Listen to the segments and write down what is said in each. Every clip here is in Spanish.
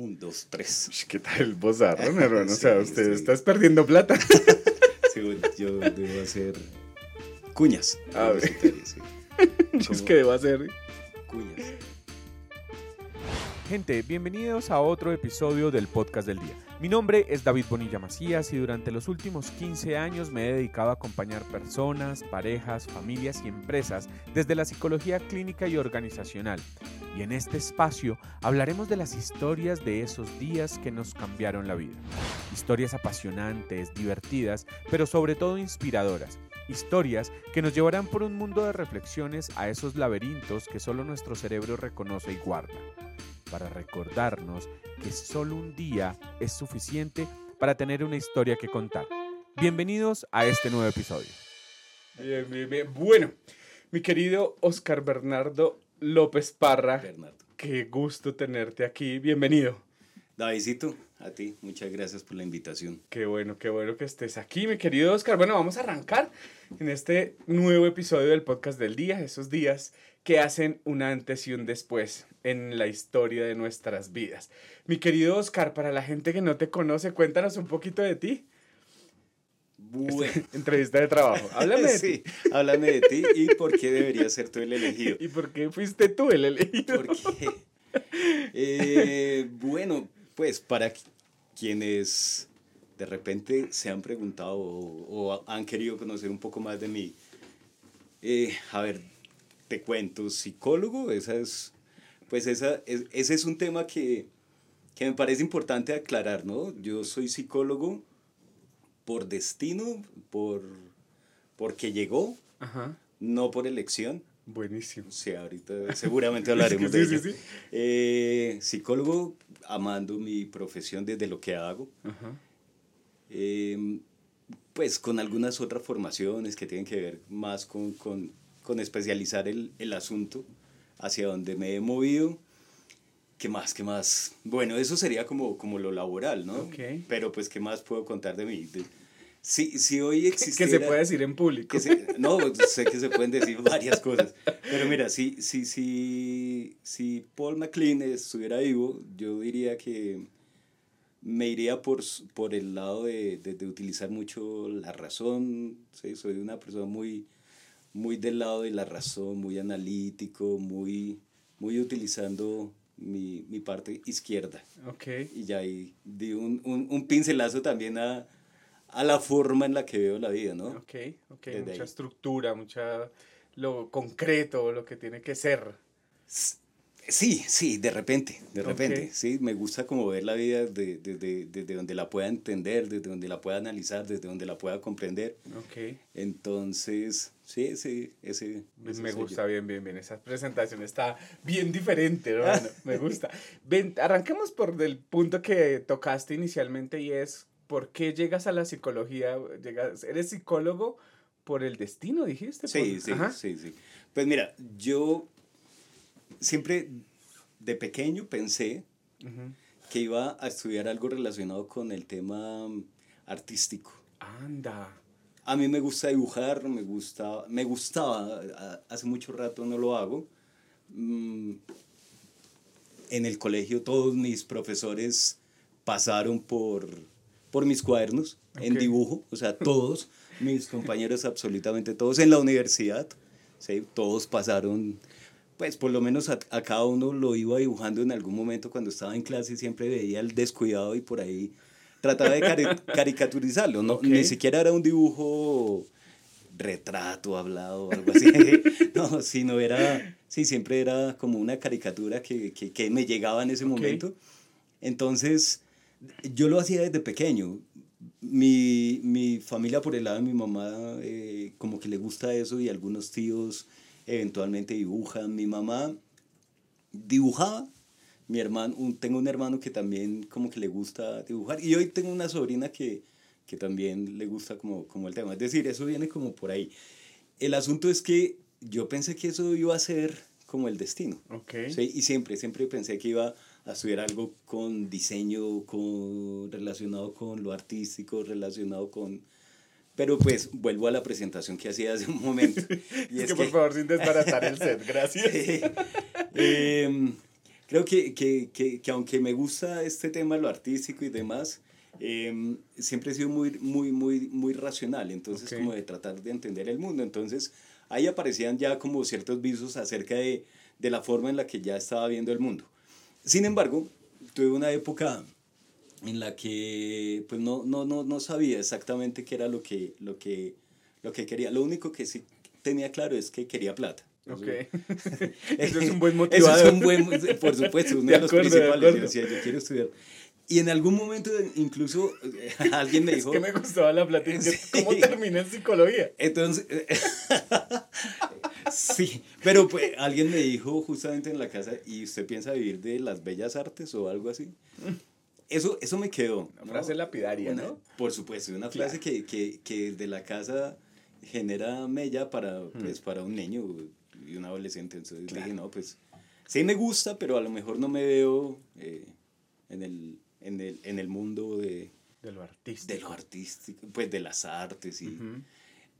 Un, dos, tres. ¿Qué tal el bozarrón, hermano? o sea, usted estás perdiendo plata. sí, yo debo hacer cuñas. A ver. Sí. Es que debo hacer cuñas. Gente, bienvenidos a otro episodio del podcast del día. Mi nombre es David Bonilla Macías y durante los últimos 15 años me he dedicado a acompañar personas, parejas, familias y empresas desde la psicología clínica y organizacional. Y en este espacio hablaremos de las historias de esos días que nos cambiaron la vida. Historias apasionantes, divertidas, pero sobre todo inspiradoras. Historias que nos llevarán por un mundo de reflexiones a esos laberintos que solo nuestro cerebro reconoce y guarda para recordarnos que solo un día es suficiente para tener una historia que contar. Bienvenidos a este nuevo episodio. Bueno, mi querido Oscar Bernardo López Parra, Bernardo. qué gusto tenerte aquí. Bienvenido. Davidito, a ti, muchas gracias por la invitación. Qué bueno, qué bueno que estés aquí, mi querido Oscar. Bueno, vamos a arrancar en este nuevo episodio del podcast del día, esos días que hacen un antes y un después en la historia de nuestras vidas. Mi querido Oscar, para la gente que no te conoce, cuéntanos un poquito de ti. Bueno. Entrevista de trabajo. Háblame de sí, ti. háblame de ti y por qué debería ser tú el elegido. ¿Y por qué fuiste tú el elegido? Porque, eh, bueno, pues para quienes de repente se han preguntado o, han querido conocer un poco más de mí, eh, a ver, te cuento, psicólogo, esa es, pues esa, ese es un tema que, que me parece importante aclarar, ¿no? Yo soy psicólogo por destino, por, porque llegó, no por elección. Buenísimo. Sí, ahorita seguramente hablaremos de ello. Eh, psicólogo, amando mi profesión desde lo que hago. Em, pues con algunas otras formaciones que tienen que ver más con, con, con especializar el, el, asunto hacia donde me he movido. ¿Qué más? ¿Qué más? Bueno, eso sería como, como lo laboral, ¿no? Okay. Pero pues, ¿qué más puedo contar de mí? Si, si hoy existiera... Que se puede decir en público. no, sé que se pueden decir varias cosas. Pero mira, si, si, si, si Paul McLean estuviera vivo, yo diría que me iría por, por el lado de, de, de utilizar mucho la razón. ¿sí? Soy una persona muy muy del lado de la razón, muy analítico, muy, muy utilizando mi, mi parte izquierda. Okay. Y ya ahí di un, un, un, pincelazo también a, a la forma en la que veo la vida, ¿no? Ok, ok, mucha estructura, mucha lo concreto, lo que tiene que ser. Sí, sí, de repente, de repente, sí, me gusta como ver la vida desde de, de, de, donde la pueda entender, desde donde la pueda analizar, desde donde la pueda comprender. Ok. Entonces, sí, sí, ese... me gusta, bien, bien, bien, esa presentación está bien diferente, ¿no? me gusta. Ven, arranquemos por el punto que tocaste inicialmente y es, ¿por qué llegas a la psicología? Llegas, ¿Eres psicólogo por el destino, dijiste? Sí, sí, sí, sí. Pues mira, yo siempre de pequeño pensé que iba a estudiar algo relacionado con el tema artístico. Anda. A mí me gusta dibujar, me gusta, me gustaba, hace mucho rato no lo hago. Mm, en el colegio todos mis profesores pasaron por, por mis cuadernos en dibujo, o sea, todos mis compañeros, absolutamente todos en la universidad, ¿sí? todos pasaron pues por lo menos a, cada uno lo iba dibujando en algún momento cuando estaba en clase, siempre veía el descuidado y por ahí trataba de caricaturizarlo, ¿no? Ni siquiera era un dibujo retrato hablado, algo así, no, sino era, sí, siempre era como una caricatura que, que, que me llegaba en ese momento. Entonces, yo lo hacía desde pequeño. Mi, mi familia por el lado de mi mamá, eh, como que le gusta eso y algunos tíos eventualmente dibujan. Mi mamá dibujaba, mi hermano, tengo un hermano que también como que le gusta dibujar y hoy tengo una sobrina que, que también le gusta como, como el tema. Es decir, eso viene como por ahí. El asunto es que yo pensé que eso iba a ser como el destino. Okay. ¿sí? Y siempre, siempre pensé que iba a estudiar algo con diseño, con, relacionado con lo artístico, relacionado con, pero pues vuelvo a la presentación que hacía hace un momento. Y es, que, por favor, sin desbaratar el set, gracias. eh, creo que, que, que, que aunque me gusta este tema, lo artístico y demás, em, siempre he sido muy, muy, muy, muy racional, entonces Ok. como de tratar de entender el mundo. Entonces ahí aparecían ya como ciertos visos acerca de, de la forma en la que ya estaba viendo el mundo. Sin embargo, tuve una época en la que pues no, no, no, no sabía exactamente qué era lo que, lo, que, lo que quería. Lo único que sí tenía claro es que quería plata. Ok. Eso- Eso es un buen Eso motivador. es un buen, por supuesto, uno De de, los acuerdo, de principales. acuerdo. Yo decía, yo quiero estudiar. Y en algún momento incluso alguien me Es dijo... que me gustaba la plática. Sí. ¿Cómo terminé en psicología? Entonces, sí, pero pues alguien me dijo justamente en la casa, ¿y usted piensa vivir de las bellas artes o algo así? Eso, eso me quedó. Una ¿no? frase lapidaria, Una- ¿no? Por supuesto, una frase que, que, que de la casa genera mella para, pues, para un niño y un adolescente. Entonces dije, no, pues sí me gusta, pero a lo mejor no me veo eh, en, el, en, el, en el mundo de, De lo artístico. de lo artístico, pues de las artes y...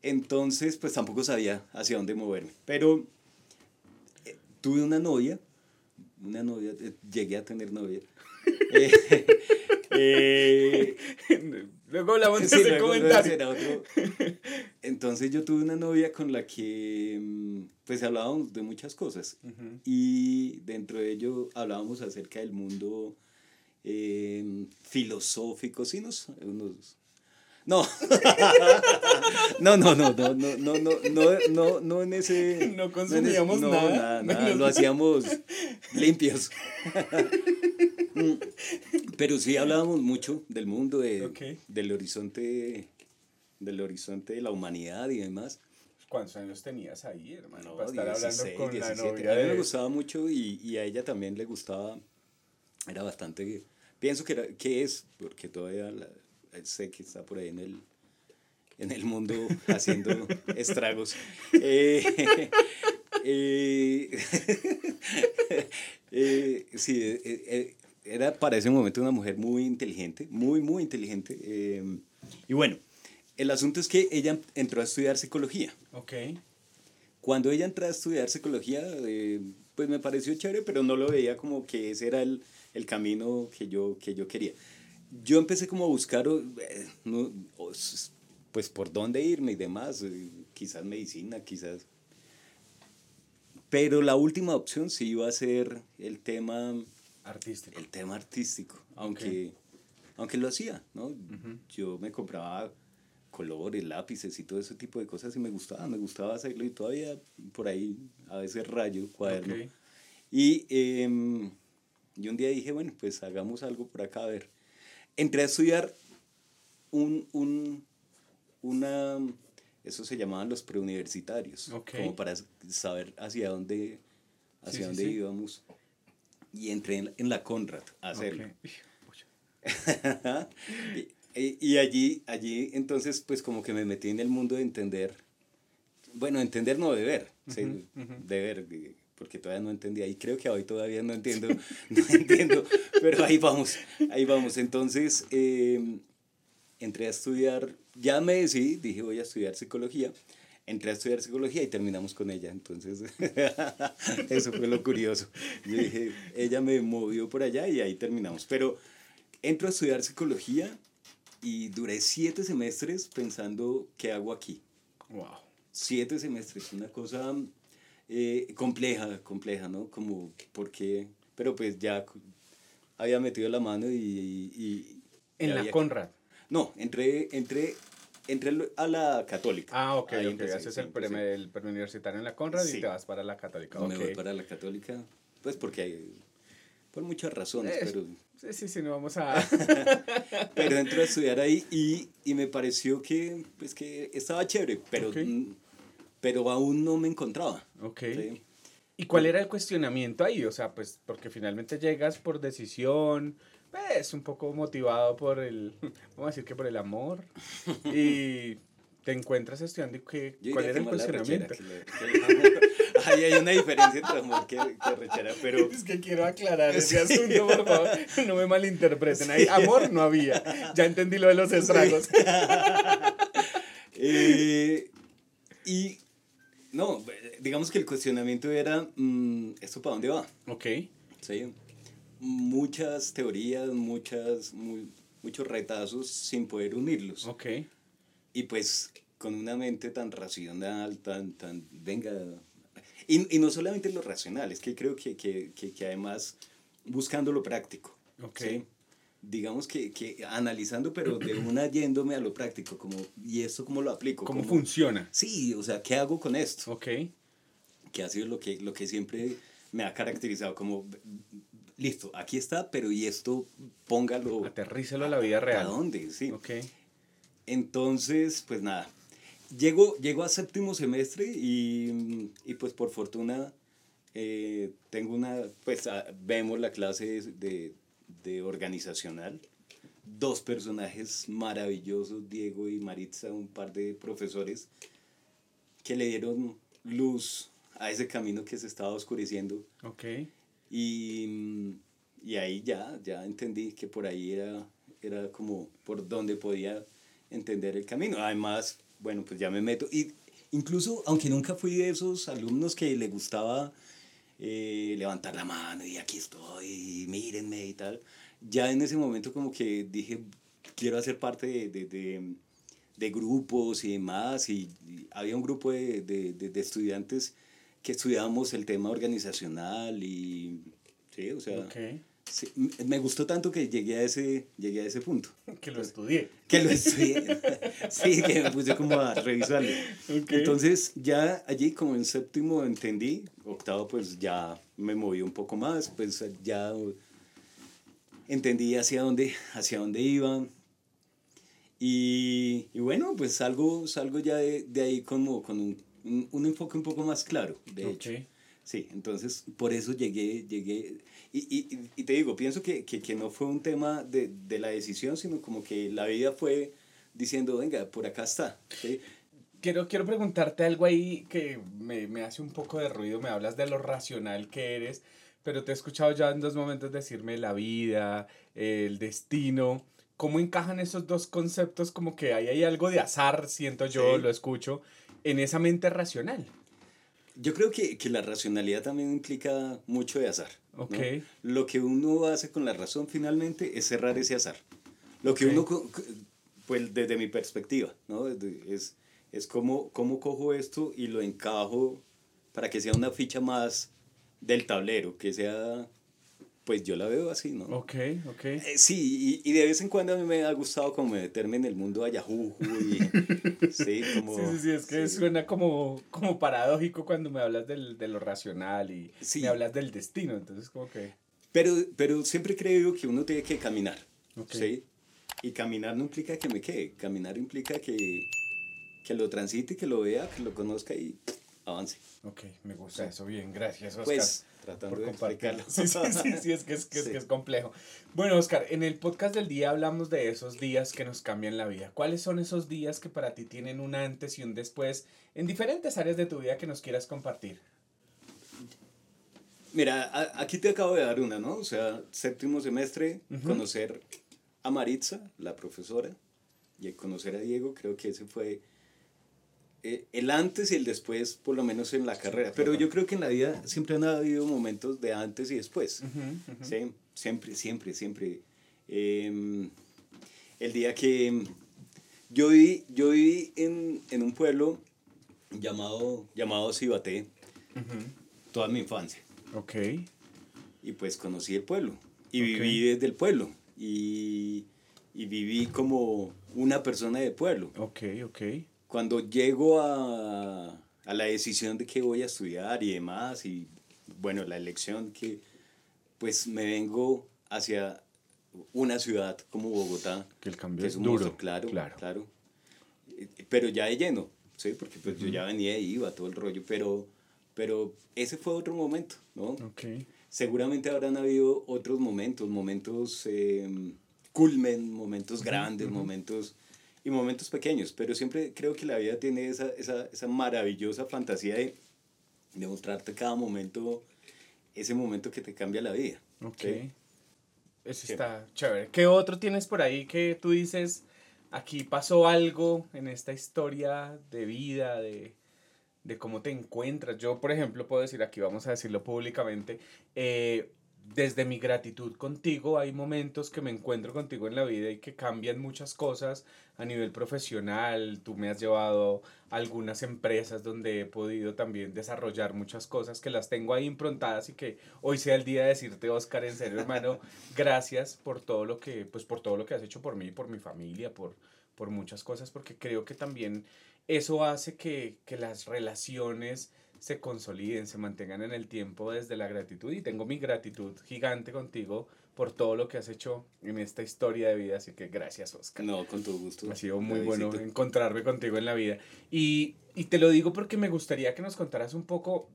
Entonces, pues tampoco sabía hacia dónde moverme. Pero eh, tuve una novia, una novia, eh, llegué a tener novia. Eh, eh, Luego hablamos de sí, ese luego- luego comentario. será otro. Entonces yo tuve una novia con la que mm, pues hablábamos de muchas cosas. Ujú. Y dentro de ello hablábamos acerca del mundo eh, filosófico, sí, nos, unos- no. no, no, no, no, no, no, no, no, no, no en ese. No en ese- consumíamos no, nada. nada, nada, lo hacíamos limpios. Pero sí hablábamos mucho del mundo, de, Ok. del horizonte, del horizonte de la humanidad y demás. ¿Cuántos años tenías ahí, hermano? No, para estar hablando 16, con la 17. novia A mí me gustaba mucho y, y a ella también le gustaba. Era bastante. Pienso que, era, que es, porque todavía la- sé que está por ahí en el, en el mundo haciendo estragos. Eh, eh, eh, sí, eh, eh, era para ese momento una mujer muy inteligente, muy, muy inteligente. eh, y bueno, el asunto es que ella entró a estudiar psicología. Ok. Cuando ella entró a estudiar psicología, eh, pues me pareció chévere, pero no lo veía como que ese era el, el camino que yo, que yo quería. Yo empecé como a buscar, eh, pues por dónde irme y demás, eh, quizás medicina, quizás... Pero la última opción sí iba a ser el tema, Artístico. el tema artístico, aunque, aunque lo hacía, ¿no? Yo me compraba colores, lápices y todo ese tipo de cosas y me gustaba, me gustaba hacerlo y todavía por ahí a veces rayo, cuaderno. Y em, yo un día dije, bueno, pues hagamos algo por acá, a ver. Entré a estudiar un, un, una, eso se llamaban los preuniversitarios, Ok. como para saber hacia dónde, hacia Sí, sí, dónde sí. íbamos. Y entré en, la- en la Conrad a hacerlo. Ok. Pucha. y, y allí, allí entonces pues como que me metí en el mundo de entender, bueno, entender no de ver, sí, Ujú, ujú. de ver, porque todavía no entendía y creo que hoy todavía no entiendo, no entiendo, pero ahí vamos, ahí vamos. Entonces eh, entré a estudiar, ya me decidí, dije voy a estudiar psicología. Entré a estudiar psicología y terminamos con ella. Entonces, eso fue lo curioso. Yo dije, ella me movió por allá y ahí terminamos. Pero entro a estudiar psicología y duré siete semestres pensando qué hago aquí. Wow. Siete semestres, una cosa eh, compleja, compleja, ¿no? Como, ¿por qué? Pero pues ya había metido la mano y... y- y En la había- Conrad. No, entré, entré, entré a la católica. Ah, ok, Ahí ok. empecé, Haces el, pre- el preuniversitario en la Conrad y Sí. te vas para la católica. Me voy para la católica, pues porque hay, por muchas razones, Eh, pero, Sí, sí, sí, no vamos a... pero entro a estudiar ahí y, y me pareció que, pues que estaba chévere, pero, Ok. Pero aún no me encontraba. ok. ¿sí? ¿Y cuál era el cuestionamiento ahí? O sea, pues porque finalmente llegas por decisión, pues un poco motivado por el, vamos a decir que por el amor, y te encuentras estudiando y Yo cuál era que el cuestionamiento. que que. Ahí hay una diferencia entre amor que, que rechera, pero Es que quiero aclarar ese Sí. asunto, por favor. No me malinterpreten. Ahí amor no había. Ya entendí lo de los estragos. Eh, y no, digamos que el cuestionamiento era, mm, ¿esto para dónde va? Ok. ¿sí? Muchas teorías, muchas, mu- muchos retazos sin poder unirlos. Ok. Y pues con una mente tan racional, tan, tan, venga. Y, y no solamente lo racional, es que creo que, que, que, que además buscando lo práctico. Ok. ¿sí? Digamos que, que analizando, pero de una yéndome a lo práctico, como, ¿y esto cómo lo aplico? ¿Cómo ¿Cómo- funciona? Sí, o sea, ¿qué hago con esto? Ok. Que ha sido lo que, lo que siempre me ha caracterizado, como, listo, aquí está, pero ¿y esto póngalo Aterrícelo a la vida a real. dónde? Sí. Ok. Entonces, pues nada, llego, llego a séptimo semestre y, y pues por fortuna eh, tengo una, pues ah, vemos la clase de, de organizacional, dos personajes maravillosos, Diego y Maritza, un par de profesores que le dieron luz a ese camino que se estaba oscureciendo Ok. y, y ahí ya, ya entendí que por ahí era, era como por donde podía entender el camino. Además, bueno, pues ya me meto. Y incluso, aunque nunca fui de esos alumnos que le gustaba eh, levantar la mano y aquí estoy, y mírenme y tal, ya en ese momento como que dije, quiero hacer parte de, de, de, de grupos y demás. Y, y había un grupo de, de, estudiantes que estudiábamos el tema organizacional y, sí, o sea, Ok. Sí, me gustó tanto que llegué a ese, llegué a ese punto. Que lo estudié. Que lo estudié. sí, que me puse como a revisarlo. Ok. Entonces ya allí como en séptimo entendí, octavo pues ya me moví un poco más, pues ya entendí hacia dónde, hacia dónde iba. Y, y bueno, pues salgo, salgo ya de, de ahí como con un, un, un enfoque un poco más claro, de Ok. hecho. Sí, entonces por eso llegué, llegué, y, y, y te digo, pienso que, que, que no fue un tema de, de la decisión, sino como que la vida fue diciendo, venga, por acá está. ¿sí? Quiero, quiero preguntarte algo ahí que me, me hace un poco de ruido. Me hablas de lo racional que eres, pero te he escuchado ya en dos momentos decirme la vida, el destino. ¿Cómo encajan esos dos conceptos? Como que ahí hay algo de azar, siento yo, Sí. lo escucho, en esa mente racional. Yo creo que, que la racionalidad también implica mucho de azar. ¿no? Ok. Lo que uno hace con la razón finalmente es cerrar ese azar. Lo que uno, pues desde mi perspectiva, ¿no? Es, es cómo, cómo cojo esto y lo encajo para que sea una ficha más del tablero, que sea, pues yo la veo así, ¿no? Ok, ok. Eh, sí, y, y de vez en cuando a mí me ha gustado como meterme en el mundo a Yahoo y sí, como... Sí, sí, sí, es que sí. suena como, como paradójico cuando me hablas del, de lo racional y Sí. me hablas del destino, entonces como que... Pero, pero siempre creo que uno tiene que caminar, Ok. ¿sí? Y caminar no implica que me quede, caminar implica que, que lo transite, que lo vea, que lo conozca y avance. Ok, me gusta eso, bien, gracias Oscar. Pues, tratando por de explicarlo. Sí, sí, sí, sí, es que es, que es, que es complejo. Bueno, Oscar, en el podcast del día hablamos de esos días que nos cambian la vida. ¿Cuáles son esos días que para ti tienen un antes y un después en diferentes áreas de tu vida que nos quieras compartir? Mira, a- aquí te acabo de dar una, ¿no? O sea, séptimo semestre, conocer a Maritza, la profesora, y conocer a Diego, creo que ese fue eh, el antes y el después, por lo menos en la carrera. Pero yo creo que en la vida siempre han habido momentos de antes y después. Sí, siempre, siempre, siempre. Em, el día que yo viví, yo viví en, en un pueblo llamado, llamado Cibaté toda mi infancia. Ok, Y pues conocí el pueblo. Y viví desde el pueblo. Y, y viví como una persona de pueblo. ok, ok. Cuando llego a, a la decisión de qué voy a estudiar y demás, y bueno, la elección que pues me vengo hacia una ciudad como Bogotá, Que el cambio que es un duro. monstruo, claro, claro. claro. Eh, Pero ya de lleno, ¿sí? Porque pues yo ya venía y iba todo el rollo, pero, pero ese fue otro momento, ¿no? Ok, Seguramente habrán habido otros momentos, momentos eh, culmen, momentos grandes, momentos y momentos pequeños, pero siempre creo que la vida tiene esa, esa, esa maravillosa fantasía de, de mostrarte cada momento, ese momento que te cambia la vida. ok. ¿sí? Eso Sí. está chévere. ¿Qué otro tienes por ahí que tú dices, aquí pasó algo en esta historia de vida, de, de cómo te encuentras? Yo, por ejemplo, puedo decir, aquí vamos a decirlo públicamente, eh, desde mi gratitud contigo, hay momentos que me encuentro contigo en la vida y que cambian muchas cosas a nivel profesional. Tú me has llevado a algunas empresas donde he podido también desarrollar muchas cosas que las tengo ahí improntadas y que hoy sea el día de decirte, Oscar, en serio, hermano, gracias por todo lo que, pues por todo lo que has hecho por mí, por mi familia, por, por muchas cosas, porque creo que también eso hace que, que las relaciones se consoliden, se mantengan en el tiempo desde la gratitud. Y tengo mi gratitud gigante contigo por todo lo que has hecho en esta historia de vida. Así que gracias, Oscar. No, con todo gusto. Ha sido muy bueno encontrarme contigo en la vida. Y, y te lo digo porque me gustaría que nos contaras un poco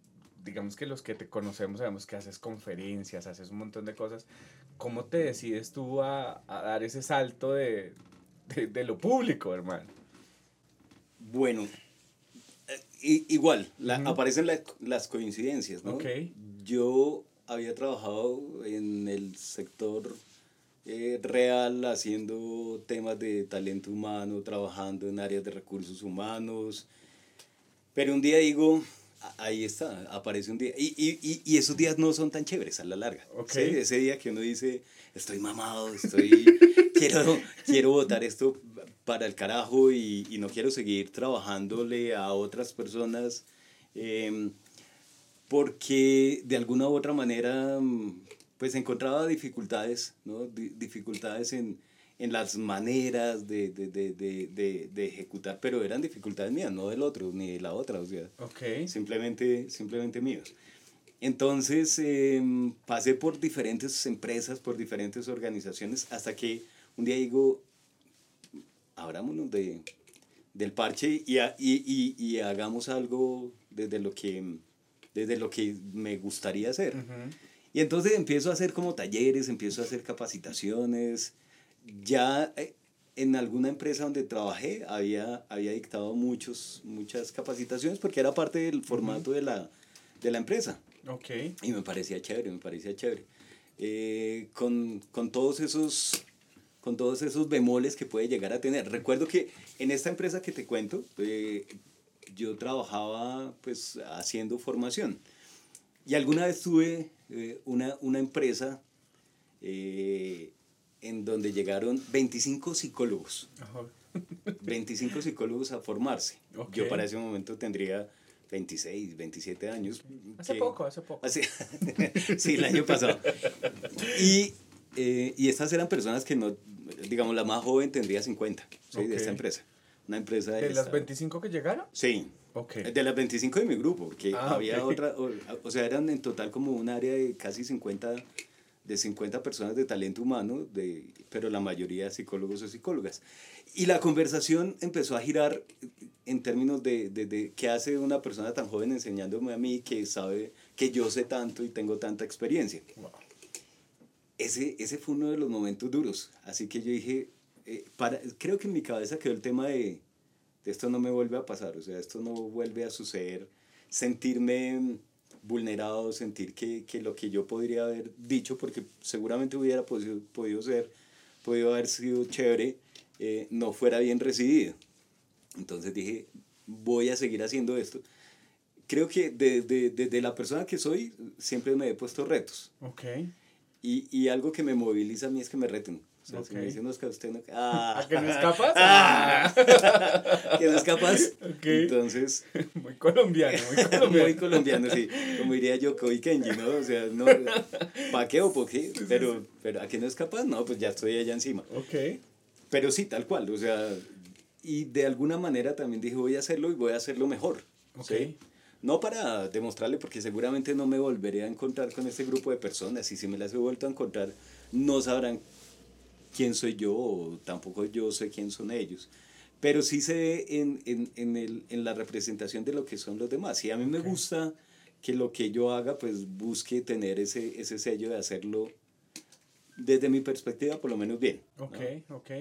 digamos que los que te conocemos sabemos que haces conferencias, haces un montón de cosas. ¿Cómo te decides tú a, a dar ese salto de, de, de, lo público, hermano? Bueno, igual, aparecen las coincidencias, ¿no? Yo había trabajado en el sector eh, real haciendo temas de talento humano, trabajando en áreas de recursos humanos, pero un día digo, ahí está, aparece un día, y, y, y, esos días no son tan chéveres a la larga. Ese día que uno dice, estoy mamado, estoy, quiero, quiero votar esto para el carajo y, y no quiero seguir trabajándole a otras personas em, porque de alguna u otra manera mm, pues encontraba dificultades, ¿no? dificultades en, en las maneras de, de, de, de, ejecutar, pero eran dificultades mías, no del otro, ni de la otra, o sea, okay. simplemente, simplemente míos. Entonces em, pasé por diferentes empresas, por diferentes organizaciones, hasta que un día digo, abrámonos de, del parche y, y, y, y, hagamos algo desde lo que, desde lo que me gustaría hacer. Y entonces empiezo a hacer como talleres, empiezo a hacer capacitaciones. Ya eh, en alguna empresa donde trabajé había, había dictado muchos, muchas capacitaciones porque era parte del formato de, la, de la empresa. Okay. Y me parecía chévere, me parecía chévere. Eh, con, con todos esos con todos esos bemoles que puede llegar a tener. Recuerdo que en esta empresa que te cuento, eh, yo trabajaba pues haciendo formación. Y alguna vez tuve eh, una, una, empresa eh, en donde llegaron 25 psicólogos. 25 psicólogos a formarse. Yo para ese momento tendría 26, 27 años. Hace poco, hace poco. sí, el año pasado. Y, y estas eran personas que no, digamos, la más joven tendría 50, ¿sí? de esta empresa. Una empresa de... ¿De las 25 que llegaron? Sí. Okay. De las 25 de mi grupo, porque ah, había otra, o, sea, eran en total como un área de casi 50, de 50 personas de talento humano, de, pero la mayoría psicólogos o psicólogas. Y la conversación empezó a girar en términos de, de, de, qué hace una persona tan joven enseñándome a mí que sabe que yo sé tanto y tengo tanta experiencia. Wow ese, ese fue uno de los momentos duros. Así que yo dije, eh, para, creo que en mi cabeza quedó el tema de, de, esto no me vuelve a pasar, o sea, esto no vuelve a suceder. Sentirme vulnerado, sentir que, que lo que yo podría haber dicho, porque seguramente hubiera podido, podido ser, podido haber sido chévere, eh, no fuera bien recibido. Entonces dije, voy a seguir haciendo esto. Creo que desde de, de, la persona que soy, siempre me he puesto retos. Okay. Y, y algo que me moviliza a mí es que me reten. O sea, si me dicen, Oscar, usted no... Ah, ¿A que no es capaz? Ah, que no es capaz. Okay. Entonces... Muy colombiano, muy colombiano. muy colombiano, sí. Como diría yo, Koi Kenji, ¿no? O sea, no, ¿para qué o por qué? Pero, pero ¿a que no es capaz? No, pues ya estoy allá encima. Ok. Pero sí, tal cual, o sea... Y de alguna manera también dije, voy a hacerlo y voy a hacerlo mejor. Ok. ¿sí? No para demostrarle, porque seguramente no me volveré a encontrar con este grupo de personas y si me las he vuelto a encontrar, no sabrán quién soy yo o tampoco yo sé quién son ellos. Pero sí sé en, en, en, el, en la representación de lo que son los demás. Y a mí me gusta que lo que yo haga, pues busque tener ese, ese sello de hacerlo desde mi perspectiva, por lo menos bien. Ok, ok.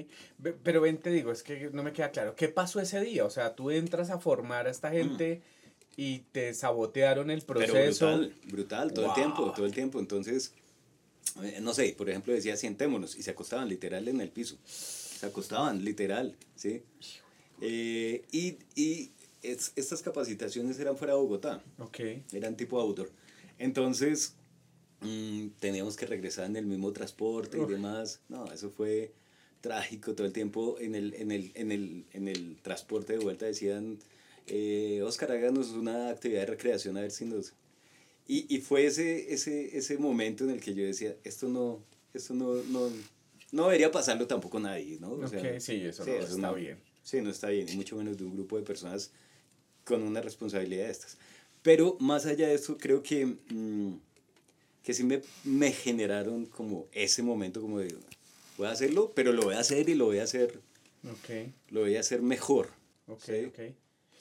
Pero ven, te digo, es que no me queda claro. ¿Qué pasó ese día? O sea, tú entras a formar a esta gente y te sabotearon el proceso. brutal, brutal, todo el tiempo, todo el tiempo. Entonces, eh, no sé, por ejemplo, decía sientémonos y se acostaban literal en el piso. Se acostaban, literal, ¿sí? Eh, y y estas capacitaciones eran fuera de Bogotá. Ok. Eran tipo outdoor. Entonces, mm, teníamos que regresar en el mismo transporte y demás. No, eso fue trágico todo el tiempo. En el, en el, en el, en el transporte de vuelta decían, eh, Oscar, háganos una actividad de recreación a ver si nos... Y, y fue ese, ese, ese momento en el que yo decía, esto no, esto no, no, no debería pasarlo tampoco nadie, ¿no? O sea, sí, eso, no, está bien. Sí, no está bien, y mucho menos de un grupo de personas con una responsabilidad de estas. Pero más allá de eso, creo que, mm, que sí me, me generaron como ese momento como de, voy a hacerlo, pero lo voy a hacer y lo voy a hacer, okay. lo voy a hacer mejor. Ok, ¿sí? ok.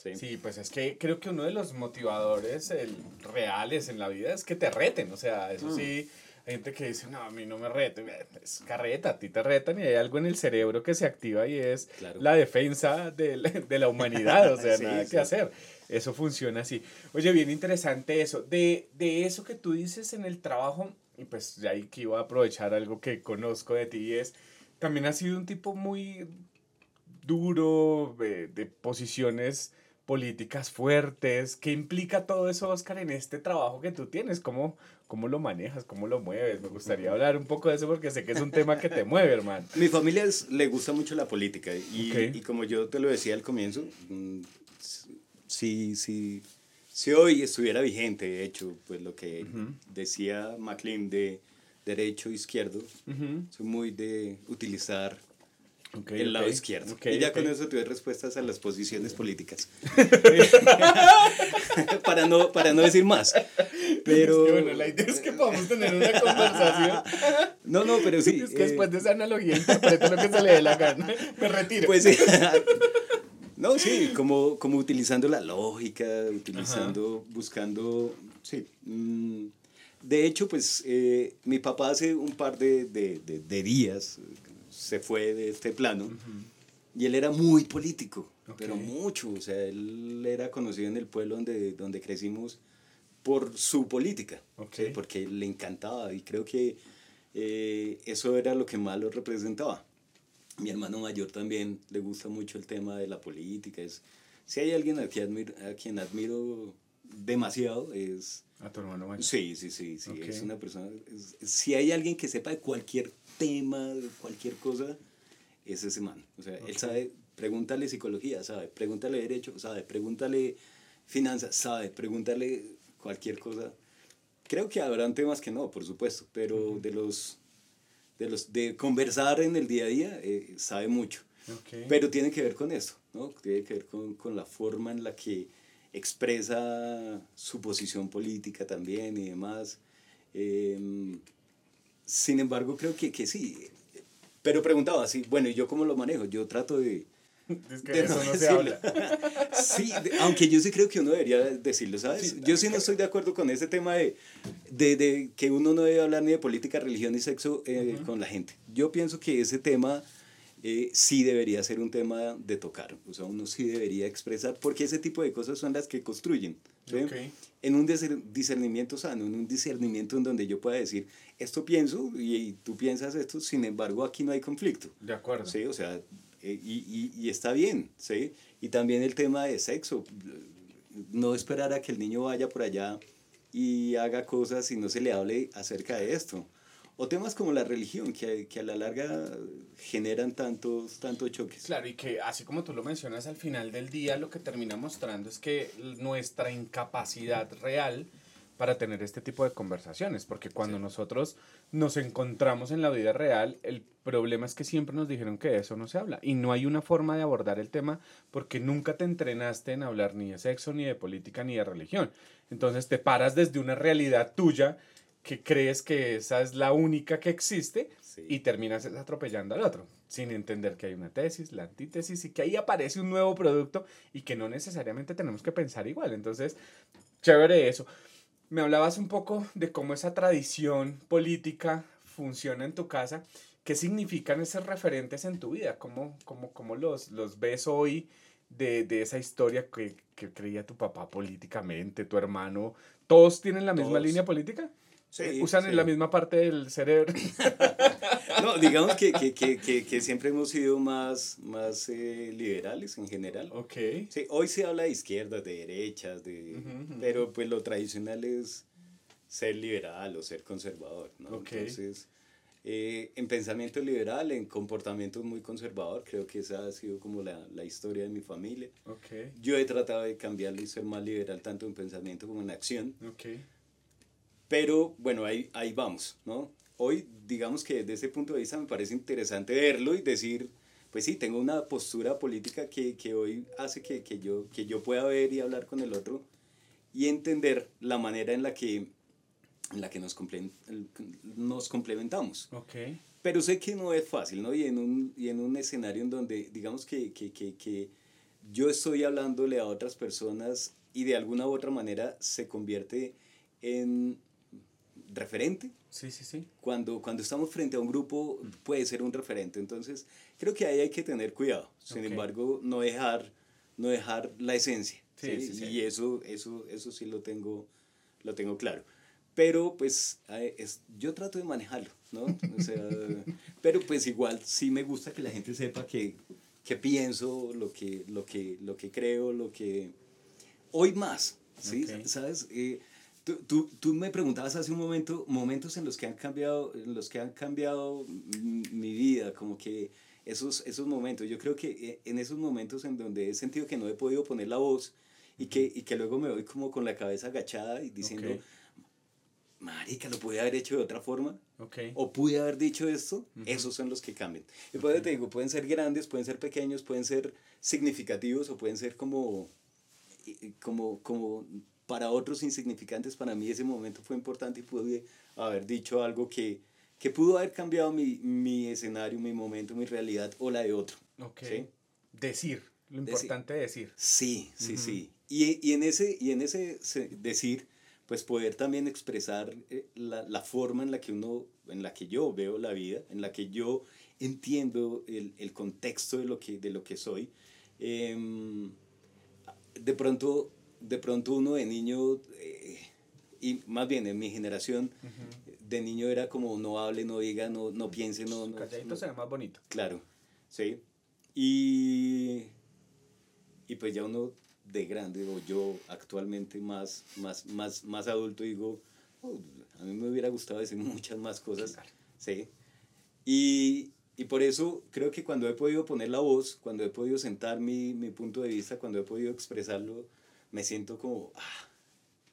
Sí. sí. pues es que creo que uno de los motivadores el, reales en la vida es que te reten, o sea, eso mm. sí hay gente que dice, no, a mí no me reten, es carreta, a ti te retan y hay algo en el cerebro que se activa y es la defensa de, de, la humanidad, o sea, nada que hacer. Eso funciona así. Oye, bien interesante eso. De, de eso que tú dices en el trabajo, y pues ya ahí que iba a aprovechar algo que conozco de ti, es, también has sido un tipo muy duro, de, de posiciones políticas fuertes. ¿Qué implica todo eso, Oscar, en este trabajo que tú tienes? ¿Cómo, cómo lo manejas? ¿Cómo lo mueves? Me gustaría hablar un poco de eso porque sé que es un tema que te mueve, hermano. Mi familia le gusta mucho la política y, y, como yo te lo decía al comienzo, mm, si, si, si hoy estuviera vigente, de hecho, pues lo que decía MacLean de derecho e izquierdo, soy muy de utilizar el lado izquierdo. y ya con eso tuve respuestas a las posiciones políticas. para, no, para no decir más. Pero... bueno, la idea es que podamos tener una conversación. no, no, pero sí. Es que después de esa analogía interpreto lo que se le dé la gana. Me retiro. Pues sí. No, sí, como, como utilizando la lógica, utilizando, buscando, sí. Mm, de hecho, pues eh, mi papá hace un par de, de, de días, se fue de este plano. Y él era muy político, pero mucho. O sea, él era conocido en el pueblo donde, donde crecimos por su política, porque le encantaba y creo que eh, eso era lo que más lo representaba. Mi hermano mayor también le gusta mucho el tema de la política. Es, si hay alguien a quien admiro, a quien admiro demasiado es... A tu hermano mayor. Sí, sí, sí, sí. Es una persona... si hay alguien que sepa de cualquier tema, cualquier cosa, es ese man. O sea, él sabe, pregúntale psicología, sabe, pregúntale derecho, sabe, pregúntale finanzas, sabe, pregúntale cualquier cosa. Creo que habrán temas que no, por supuesto, pero de los de los de conversar en el día a día eh, sabe mucho. Pero tiene que ver con eso, ¿no? Tiene que ver con, con la forma en la que expresa su posición política también y demás. Eh, sin embargo, creo que, que sí. Pero preguntaba así, bueno, ¿y yo cómo lo manejo? Yo trato de... Es que eso no, se habla. sí, aunque yo sí creo que uno debería decirlo, ¿sabes? yo sí no estoy de acuerdo con ese tema de, de, de, que uno no debe hablar ni de política, religión ni sexo eh, con la gente. Yo pienso que ese tema eh, sí debería ser un tema de tocar. O sea, uno sí debería expresar, porque ese tipo de cosas son las que construyen. En un discernimiento sano, en un discernimiento en donde yo pueda decir, esto pienso y, tú piensas esto, sin embargo aquí no hay conflicto. De acuerdo. ¿sí? O sea, eh, y, y, y, está bien, ¿sí? Y también el tema de sexo, no esperar a que el niño vaya por allá y haga cosas y no se le hable acerca de esto. O temas como la religión, que, que a la larga generan tantos, tantos choques. Claro, y que así como tú lo mencionas, al final del día lo que termina mostrando es que nuestra incapacidad real para tener este tipo de conversaciones, porque cuando nosotros nos encontramos en la vida real, el problema es que siempre nos dijeron que de eso no se habla y no hay una forma de abordar el tema porque nunca te entrenaste en hablar ni de sexo, ni de política, ni de religión. Entonces te paras desde una realidad tuya que crees que esa es la única que existe y terminas atropellando al otro, sin entender que hay una tesis, la antítesis y que ahí aparece un nuevo producto y que no necesariamente tenemos que pensar igual. Entonces, chévere eso. Me hablabas un poco de cómo esa tradición política funciona en tu casa. ¿Qué significan esos referentes en tu vida? ¿Cómo, cómo, cómo los, los ves hoy de, de esa historia que, que, creía tu papá políticamente, tu hermano? ¿Todos tienen la misma línea política? Sí, usan la misma parte del cerebro. no, digamos que, que, que, que, siempre hemos sido más, más eh, liberales en general. Ok. Sí, hoy se habla de izquierdas, de derechas, de, pero pues lo tradicional es ser liberal o ser conservador, ¿no? Entonces, eh, en pensamiento liberal, en comportamiento muy conservador, creo que esa ha sido como la, la historia de mi familia. Okay. Yo he tratado de cambiarlo y ser más liberal tanto en pensamiento como en acción. Okay. Pero bueno, ahí, ahí vamos, ¿no? Hoy, digamos que desde ese punto de vista me parece interesante verlo y decir, pues sí, tengo una postura política que, que hoy hace que, que, yo, que yo pueda ver y hablar con el otro y entender la manera en la que, en la que nos, nos complementamos. Okay. Pero sé que no es fácil, ¿no? Y en un, y en un escenario en donde, digamos que, que, que, que yo estoy hablándole a otras personas y de alguna u otra manera se convierte en referente. Sí, sí, sí. Cuando, cuando estamos frente a un grupo puede ser un referente. Entonces, creo que ahí hay que tener cuidado. Sin embargo, no dejar, no dejar la esencia. Sí, ¿sí? Sí, y eso, eso, eso sí lo tengo, lo tengo claro. Pero pues es, yo trato de manejarlo, ¿no? O sea, pero pues igual sí me gusta que la gente sepa que, que pienso, lo que, lo, que, lo que creo, lo que... Hoy más, ¿sí? ¿Sabes? Eh, Tú, tú, tú, me preguntabas hace un momento, momentos en los que han cambiado, en los que han cambiado mi vida, como que esos, esos momentos, yo creo que eh, en esos momentos en donde he sentido que no he podido poner la voz y que, y que luego me voy como con la cabeza agachada y diciendo, marica, lo pude haber hecho de otra forma, okay. o pude haber dicho esto, esos son los que cambian. Y pues te digo, pueden ser grandes, pueden ser pequeños, pueden ser significativos o pueden ser como, como, como para otros insignificantes, para mí ese momento fue importante y pude haber dicho algo que, que pudo haber cambiado mi, mi, escenario, mi momento, mi realidad o la de otro. Ok. ¿sí? Decir, lo importante decir. Sí, sí, sí. Y, y, en ese, y en ese decir, pues poder también expresar eh, la, la, forma en la que uno, en la que yo veo la vida, en la que yo entiendo el, el contexto de lo que, de lo que soy. Eh, de pronto de pronto uno de niño, eh, y más bien en mi generación, de niño era como no hable, no diga, no, no piense, no... no Calladito se ve más bonito. Claro, sí. Y, y pues ya uno de grande, o yo actualmente más, más, más, más adulto, digo, oh, a mí me hubiera gustado decir muchas más cosas. Sí. Y, y por eso creo que cuando he podido poner la voz, cuando he podido sentar mi, mi punto de vista, cuando he podido expresarlo, me siento como ah,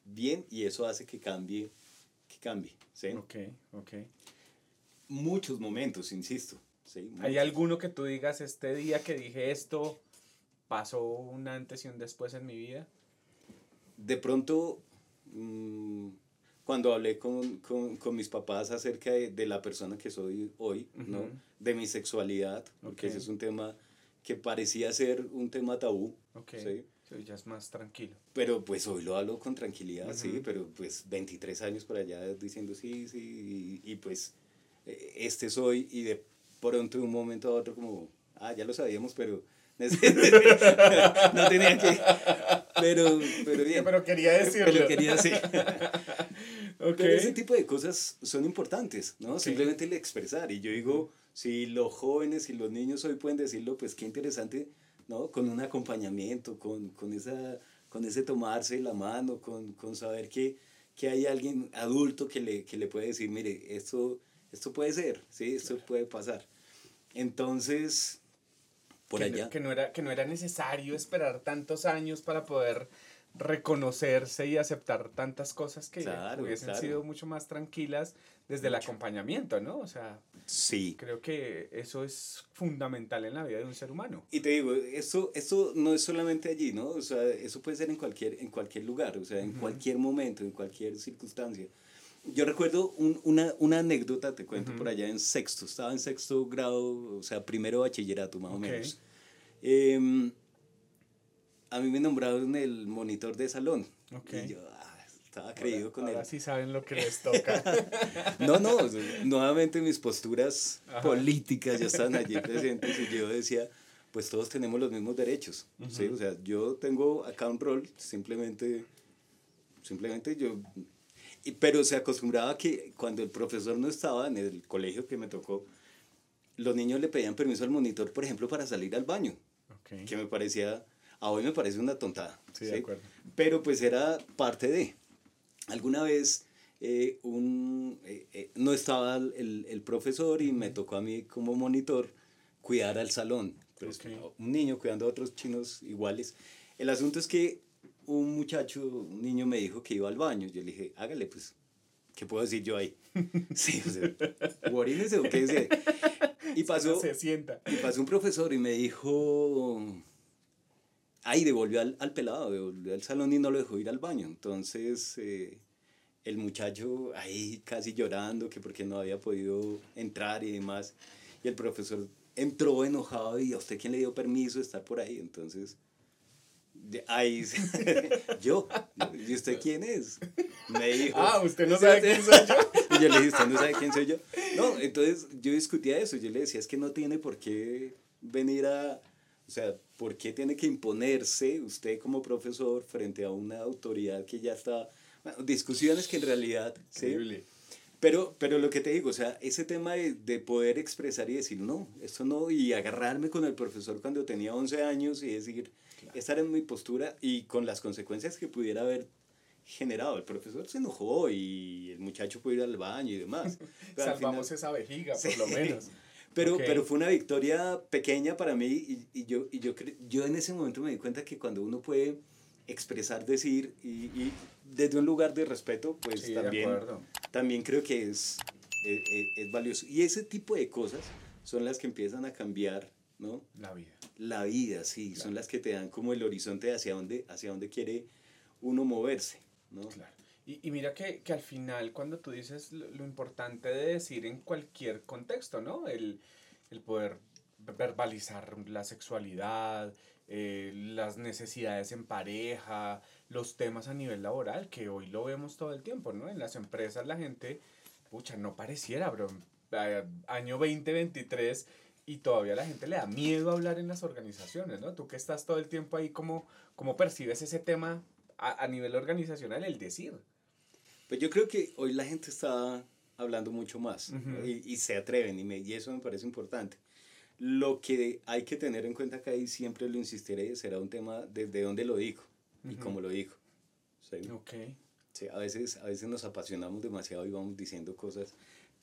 bien y eso hace que cambie, que cambie, ¿sí? Ok, ok. Muchos momentos, insisto. ¿sí? ¿Hay alguno que tú digas, este día que dije esto, pasó un antes y un después en mi vida? De pronto, mmm, cuando hablé con, con, con, mis papás acerca de, de, la persona que soy hoy, uh -huh. ¿no? De mi sexualidad, porque okay. ese es un tema que parecía ser un tema tabú, okay. ¿sí? Sí, ya es más tranquilo. Pero pues hoy lo hablo con tranquilidad, uh -huh. sí, pero pues 23 años por allá diciendo sí, sí, y, y, pues este soy y de pronto de un momento a otro como, ah, ya lo sabíamos, pero no tenía que, pero, pero bien. Pero quería decirlo. Pero quería decir. okay. Pero ese tipo de cosas son importantes, ¿no? Sí. Simplemente el expresar. Y yo digo, si los jóvenes y los niños hoy pueden decirlo, pues qué interesante ¿no? Con un acompañamiento, con, con, esa, con ese tomarse la mano, con, con saber que, que hay alguien adulto que le, que le puede decir, mire, esto, esto puede ser, ¿sí? esto claro. puede pasar. Entonces, por que allá. No, que, no era, que no era necesario esperar tantos años para poder reconocerse y aceptar tantas cosas que claro, hubiesen claro. sido mucho más tranquilas desde mucho. el acompañamiento, ¿no? O sea, sí. creo que eso es fundamental en la vida de un ser humano. Y te digo, eso, eso no es solamente allí, ¿no? O sea, eso puede ser en cualquier, en cualquier lugar, o sea, en uh -huh. cualquier momento, en cualquier circunstancia. Yo recuerdo un, una, una anécdota, te cuento uh -huh. por allá en sexto, estaba en sexto grado, o sea, primero bachillerato más okay. o menos. Eh, a mí me nombraron el monitor de salón. Okay. Y yo ah, estaba creído ahora, con ahora él. sí saben lo que les toca. no, no, nuevamente mis posturas Ajá. políticas ya están allí presentes y yo decía, pues todos tenemos los mismos derechos. Uh -huh. ¿sí? O sea, yo tengo acá un rol, simplemente, simplemente yo... Y, pero se acostumbraba que cuando el profesor no estaba en el colegio que me tocó, los niños le pedían permiso al monitor, por ejemplo, para salir al baño. Okay. Que me parecía a hoy me parece una tontada. Sí, ¿sí? de acuerdo. Pero pues era parte de. Alguna vez eh, un, eh, eh, no estaba el, el, profesor y me tocó a mí como monitor cuidar al salón. Pues, Un niño cuidando a otros chinos iguales. El asunto es que un muchacho, un niño me dijo que iba al baño. Yo le dije, hágale, pues, ¿qué puedo decir yo ahí? sí, o sea, o qué dice. Y pasó, se sienta. y pasó un profesor y me dijo, ahí devolvió al, al, pelado, devolvió al salón y no lo dejó ir al baño. Entonces, eh, el muchacho ahí casi llorando que porque no había podido entrar y demás. Y el profesor entró enojado y a usted quién le dio permiso de estar por ahí. Entonces, ahí, yo, ¿y usted quién es? Me dijo. Ah, usted no sabe quién soy yo. y yo le dije, ¿usted no sabe quién soy yo? No, entonces yo discutía eso. Yo le decía, es que no tiene por qué venir a, o sea, ¿por qué tiene que imponerse usted como profesor frente a una autoridad que ya está discusiones que en realidad... ¿sí? Pero, pero lo que te digo, o sea, ese tema de, de, poder expresar y decir, no, esto no, y agarrarme con el profesor cuando tenía 11 años y decir, estar en mi postura y con las consecuencias que pudiera haber generado. El profesor se enojó y el muchacho pudo ir al baño y demás. Salvamos esa vejiga, por lo menos. Pero, pero fue una victoria pequeña para mí y, y yo, y yo, yo en ese momento me di cuenta que cuando uno puede expresar, decir y, y desde un lugar de respeto, pues también, también creo que es, es, es, valioso. Y ese tipo de cosas son las que empiezan a cambiar, ¿no? La vida. La vida, sí, son las que te dan como el horizonte hacia dónde, hacia dónde quiere uno moverse, ¿no? Claro. Y, y mira que, que, al final, cuando tú dices lo, lo, importante de decir en cualquier contexto, ¿no? El, el poder verbalizar la sexualidad, eh, las necesidades en pareja, los temas a nivel laboral, que hoy lo vemos todo el tiempo, ¿no? En las empresas la gente, pucha, no pareciera, bro, año 2023 y todavía la gente le da miedo hablar en las organizaciones, ¿no? Tú que estás todo el tiempo ahí, ¿cómo, cómo percibes ese tema a, a nivel organizacional, el decir? Pues yo creo que hoy la gente está hablando mucho más uh -huh. y, y, se atreven y, me, y eso me parece importante. Lo que hay que tener en cuenta que ahí siempre lo insistiré será un tema desde dónde lo digo uh -huh. y cómo lo digo. ¿sí? Okay. Sí, a, veces, a veces nos apasionamos demasiado y vamos diciendo cosas,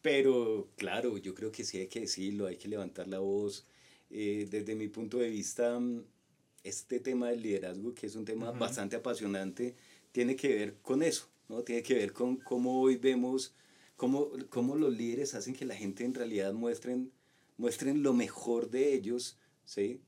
pero claro, yo creo que sí hay que decirlo, hay que levantar la voz. Eh, desde mi punto de vista, este tema del liderazgo, que es un tema uh -huh. bastante apasionante, tiene que ver con eso, ¿no? Tiene que ver con cómo hoy vemos, cómo, cómo los líderes hacen que la gente en realidad muestren muestren lo mejor de ellos, ¿sí?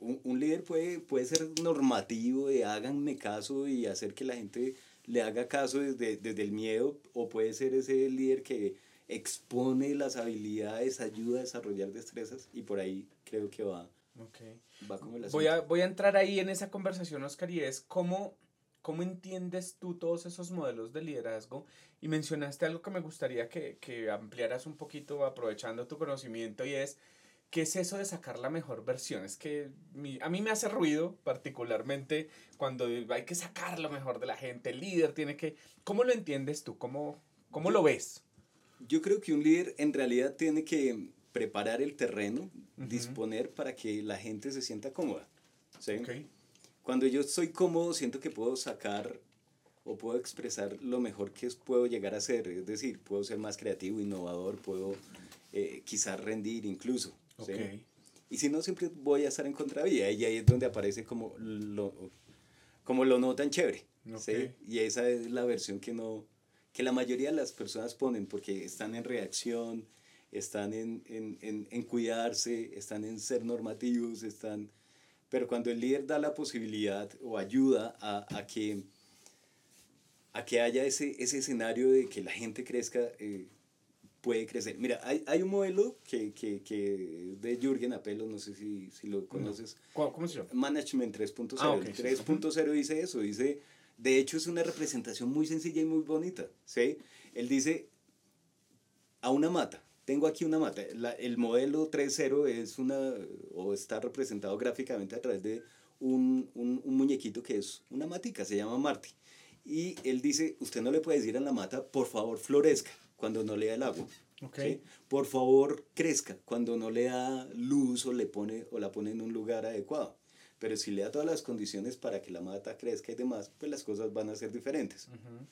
Un, un, líder puede, puede ser normativo de háganme caso y hacer que la gente le haga caso desde, desde el miedo, o puede ser ese líder que expone las habilidades, ayuda a desarrollar destrezas y por ahí creo que va. Okay. va como el voy, a, voy a entrar ahí en esa conversación, Oscar, y es cómo, cómo entiendes tú todos esos modelos de liderazgo y mencionaste algo que me gustaría que, que, ampliaras un poquito aprovechando tu conocimiento y es, ¿qué es eso de sacar la mejor versión? Es que mi, a mí me hace ruido particularmente cuando hay que sacar lo mejor de la gente, el líder tiene que... ¿Cómo lo entiendes tú? ¿Cómo, cómo lo ves? Yo creo que un líder en realidad tiene que preparar el terreno, uh -huh. disponer para que la gente se sienta cómoda. ¿sí? Okay. Cuando yo estoy cómodo, siento que puedo sacar o puedo expresar lo mejor que puedo llegar a ser, es decir, puedo ser más creativo, innovador, puedo eh, quizás rendir incluso. Okay. ¿sí? Y si no, siempre voy a estar en contravía y ahí es donde aparece como lo, como lo no tan chévere. Okay. ¿sí? Y esa es la versión que, no, que la mayoría de las personas ponen porque están en reacción, están en, en, en, en cuidarse, están en ser normativos, están... Pero cuando el líder da la posibilidad o ayuda a, a que a que haya ese, ese escenario de que la gente crezca, eh, puede crecer. Mira, hay, hay un modelo que, que, que de Jürgen Apelo, no sé si, si lo conoces. No. ¿Cómo se llama? Management 3.0. Ah, okay, 3.0 sí. dice eso, dice, de hecho es una representación muy sencilla y muy bonita, ¿sí? Él dice, a una mata, tengo aquí una mata, la, el modelo 3.0 es una, o está representado gráficamente a través de un, un, un muñequito que es una matica, se llama Marty y él dice, usted no le puede decir a la mata, por favor, florezca cuando no le da el agua. Okay. ¿sí? Por favor, crezca cuando no le da luz o, le pone, o la pone en un lugar adecuado. Pero si le da todas las condiciones para que la mata crezca y demás, pues las cosas van a ser diferentes. Uh -huh.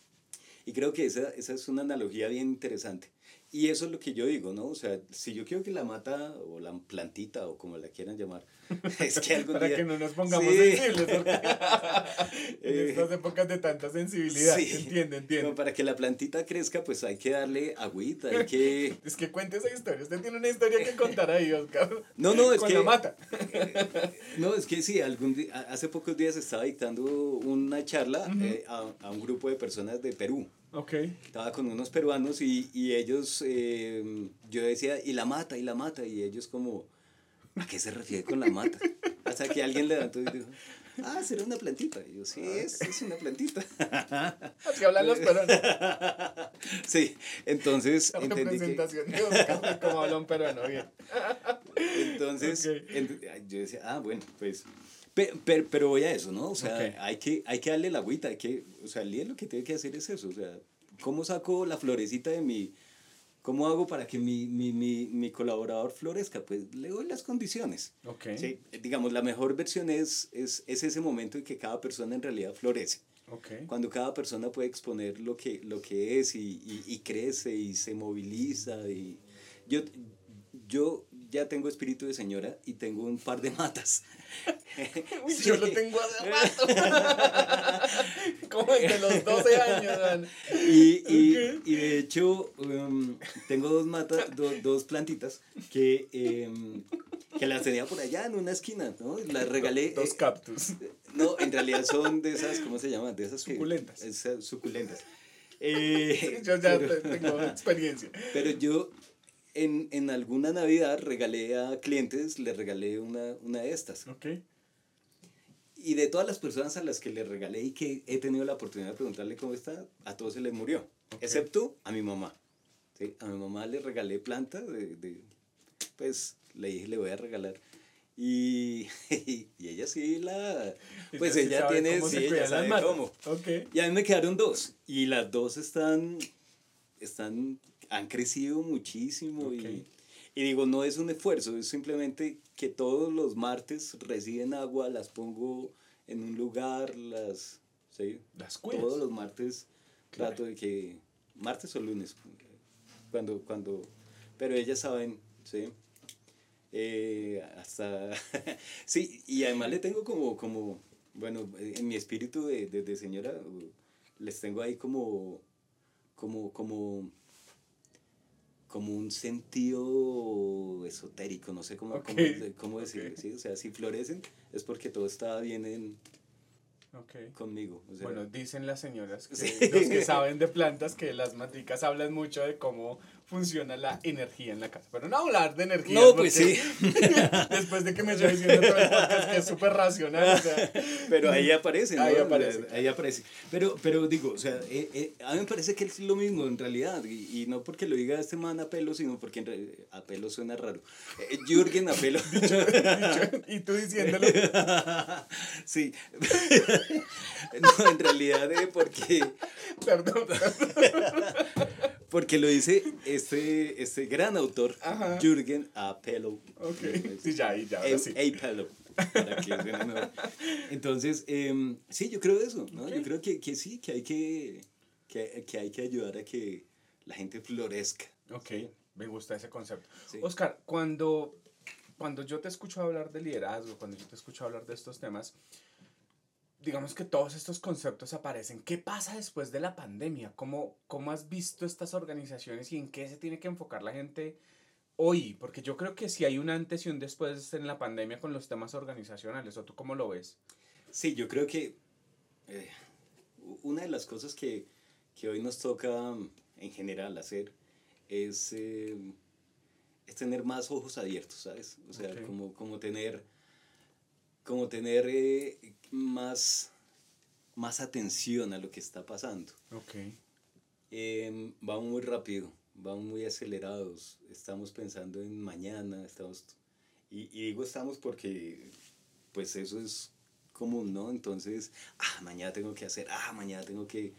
Y creo que esa, esa es una analogía bien interesante. Y eso es lo que yo digo, ¿no? O sea, si yo quiero que la mata o la plantita o como la quieran llamar, es que algún Para día... que no nos pongamos Sí. sensibles. porque en Eh, estas épocas de tanta sensibilidad. Sí. Entiende, entiende. Como para que la plantita crezca, pues hay que darle agüita, hay que... Es que cuente esa historia. Usted tiene una historia que contar ahí, Oscar. No, no, es Con que... la mata. No, es que sí, algún di- a- hace pocos días estaba dictando una charla eh, a, a un grupo de personas de Perú. Ok. Estaba con unos peruanos y, y ellos, eh, yo decía, y la mata, y la mata, y ellos como, ¿a qué se refiere con la mata? Hasta que alguien levantó y dijo, ah, será una plantita. Y yo, sí, es, es una plantita. Así hablan los peruanos. sí, entonces La entendí que... de Oscar cómo habla un peruano. Bien. Entonces, ent- yo decía, ah, bueno, pues... pe- per- pero voy a eso, ¿no? O sea, Ok. hay, que, hay que darle la agüita, hay que... O sea, el lo que tiene que hacer es eso, o sea, ¿cómo saco la florecita de mi... ¿Cómo hago para que mi, mi, mi, mi colaborador florezca? Pues le doy las condiciones. Ok. Sí, digamos, la mejor versión es, es, es ese momento en que cada persona en realidad florece. Ok. Cuando cada persona puede exponer lo que, lo que es y, y, y crece y se moviliza. Y yo, yo ya tengo espíritu de señora y tengo un par de matas. Uy, yo lo tengo hace rato. Como desde los 12 años, man. Y, y, y de hecho, um, tengo dos matas, do- dos plantitas que, em, que las tenía por allá en una esquina, ¿no? Las regalé. Dos eh, cactus. No, en realidad son de esas, ¿cómo se llaman? De esas que- Suculentas. esas suculentas. Eh, Yo ya pero, tengo experiencia. pero yo en, en alguna Navidad regalé a clientes, les regalé una, una de estas. Ok. Y de todas las personas a las que le regalé y que he tenido la oportunidad de preguntarle cómo está, a todos se les murió. Ok. Excepto a mi mamá. ¿sí? A mi mamá le regalé planta, de, de- pues le dije, le voy a regalar. Y, y ella sí la... Pues ella sabe tiene, sí, ella sabe cómo. Ok. Y a mí me quedaron dos. Y las dos están, están, han crecido muchísimo. Ok. Y, y digo, no es un esfuerzo, es simplemente que todos los martes reciben agua, las pongo en un lugar, las, ¿sí? Las cuidas. Todos los martes Claro. trato de que, martes o lunes, cuando, cuando, pero ellas saben, ¿sí? Eh, hasta, sí, y además le tengo como, como, bueno, en mi espíritu de, de, de señora, les tengo ahí como, como, como, como un sentido esotérico, no sé cómo, Ok, cómo, cómo decirlo, ok. ¿sí? O sea, si florecen es porque todo está bien en, Ok. conmigo. O sea, Bueno, dicen las señoras, que Sí. los que saben de plantas, que las maticas hablan mucho de cómo funciona la energía en la casa. Pero no hablar de energía. No, pues sí. Después de que me estoy diciendo todo el podcast que es súper racional. O sea, Pero ahí aparece, ¿no? Ahí aparece. Ahí aparece. Pero, pero digo, o sea, eh, eh, a mí me parece que es lo mismo en realidad. Y, y no porque lo diga este man a pelo, sino porque en re- a pelo suena raro. Eh, Jürgen a pelo. y tú diciéndolo. sí. no, en realidad, eh, porque, Perdón. porque lo dice este, este gran autor, Ajá. Jürgen a pelo. Ok. Sí, ya, ya, ahora sí. Para que. Entonces, em, sí, yo creo eso, ¿no? Yo Ok. creo que, que sí, que hay que, que, que hay que ayudar a que la gente florezca. Ok, me gusta ese concepto. Sí. Oscar, cuando, cuando yo te escucho hablar de liderazgo, cuando yo te escucho hablar de estos temas, digamos que todos estos conceptos aparecen. ¿Qué pasa después de la pandemia? ¿Cómo, ¿Cómo has visto estas organizaciones y en qué se tiene que enfocar la gente hoy? Porque yo creo que si hay un antes y un después en la pandemia con los temas organizacionales, ¿o tú cómo lo ves? Sí, yo creo que eh, una de las cosas que, que hoy nos toca mm, en general hacer es, eh, es tener más ojos abiertos, ¿sabes? O sea, como, como tener, como tener eh, más, más atención a lo que está pasando. Ok. Em, vamos muy rápido, vamos muy acelerados, estamos pensando en mañana, estamos... Y, y digo estamos porque pues eso es común, ¿no? Entonces, ah, mañana tengo que hacer, ah, mañana tengo que...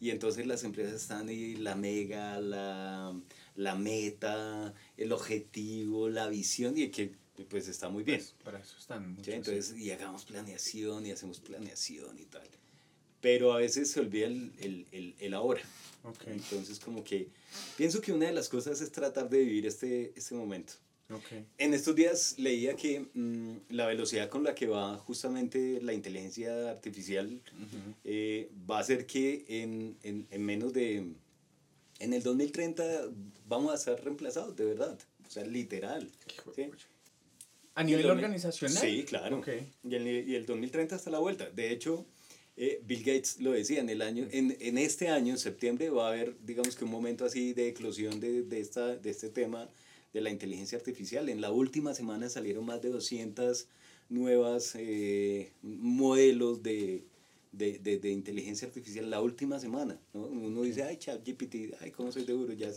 Y entonces las empresas están ahí, la mega, la, la meta, el objetivo, la visión, y que pues está muy bien. Pues, para eso están ¿sí? Entonces, y hagamos planeación y hacemos planeación y tal. pero a veces se olvida el, el, el, el ahora. Okay. Entonces, como que pienso que una de las cosas es tratar de vivir este, este momento. Okay. En estos días leía que mm, la velocidad con la que va justamente la inteligencia artificial eh, va a hacer que en, en, en, menos de... En el 2030 vamos a ser reemplazados, de verdad. O sea, literal. ¿sí? ¿A nivel organizacional? Sí, claro. Okay. Y, el, y el 2030 está a la vuelta. De hecho, eh, Bill Gates lo decía, en, el año, en, en, este año, en septiembre, va a haber, digamos que un momento así de eclosión de, de, esta, de este tema de la inteligencia artificial. En la última semana salieron más de 200 nuevas eh, modelos de, de, de, de, inteligencia artificial la última semana. ¿no? Uno dice, ay, ChatGPT, ay, cómo soy seguro, ya.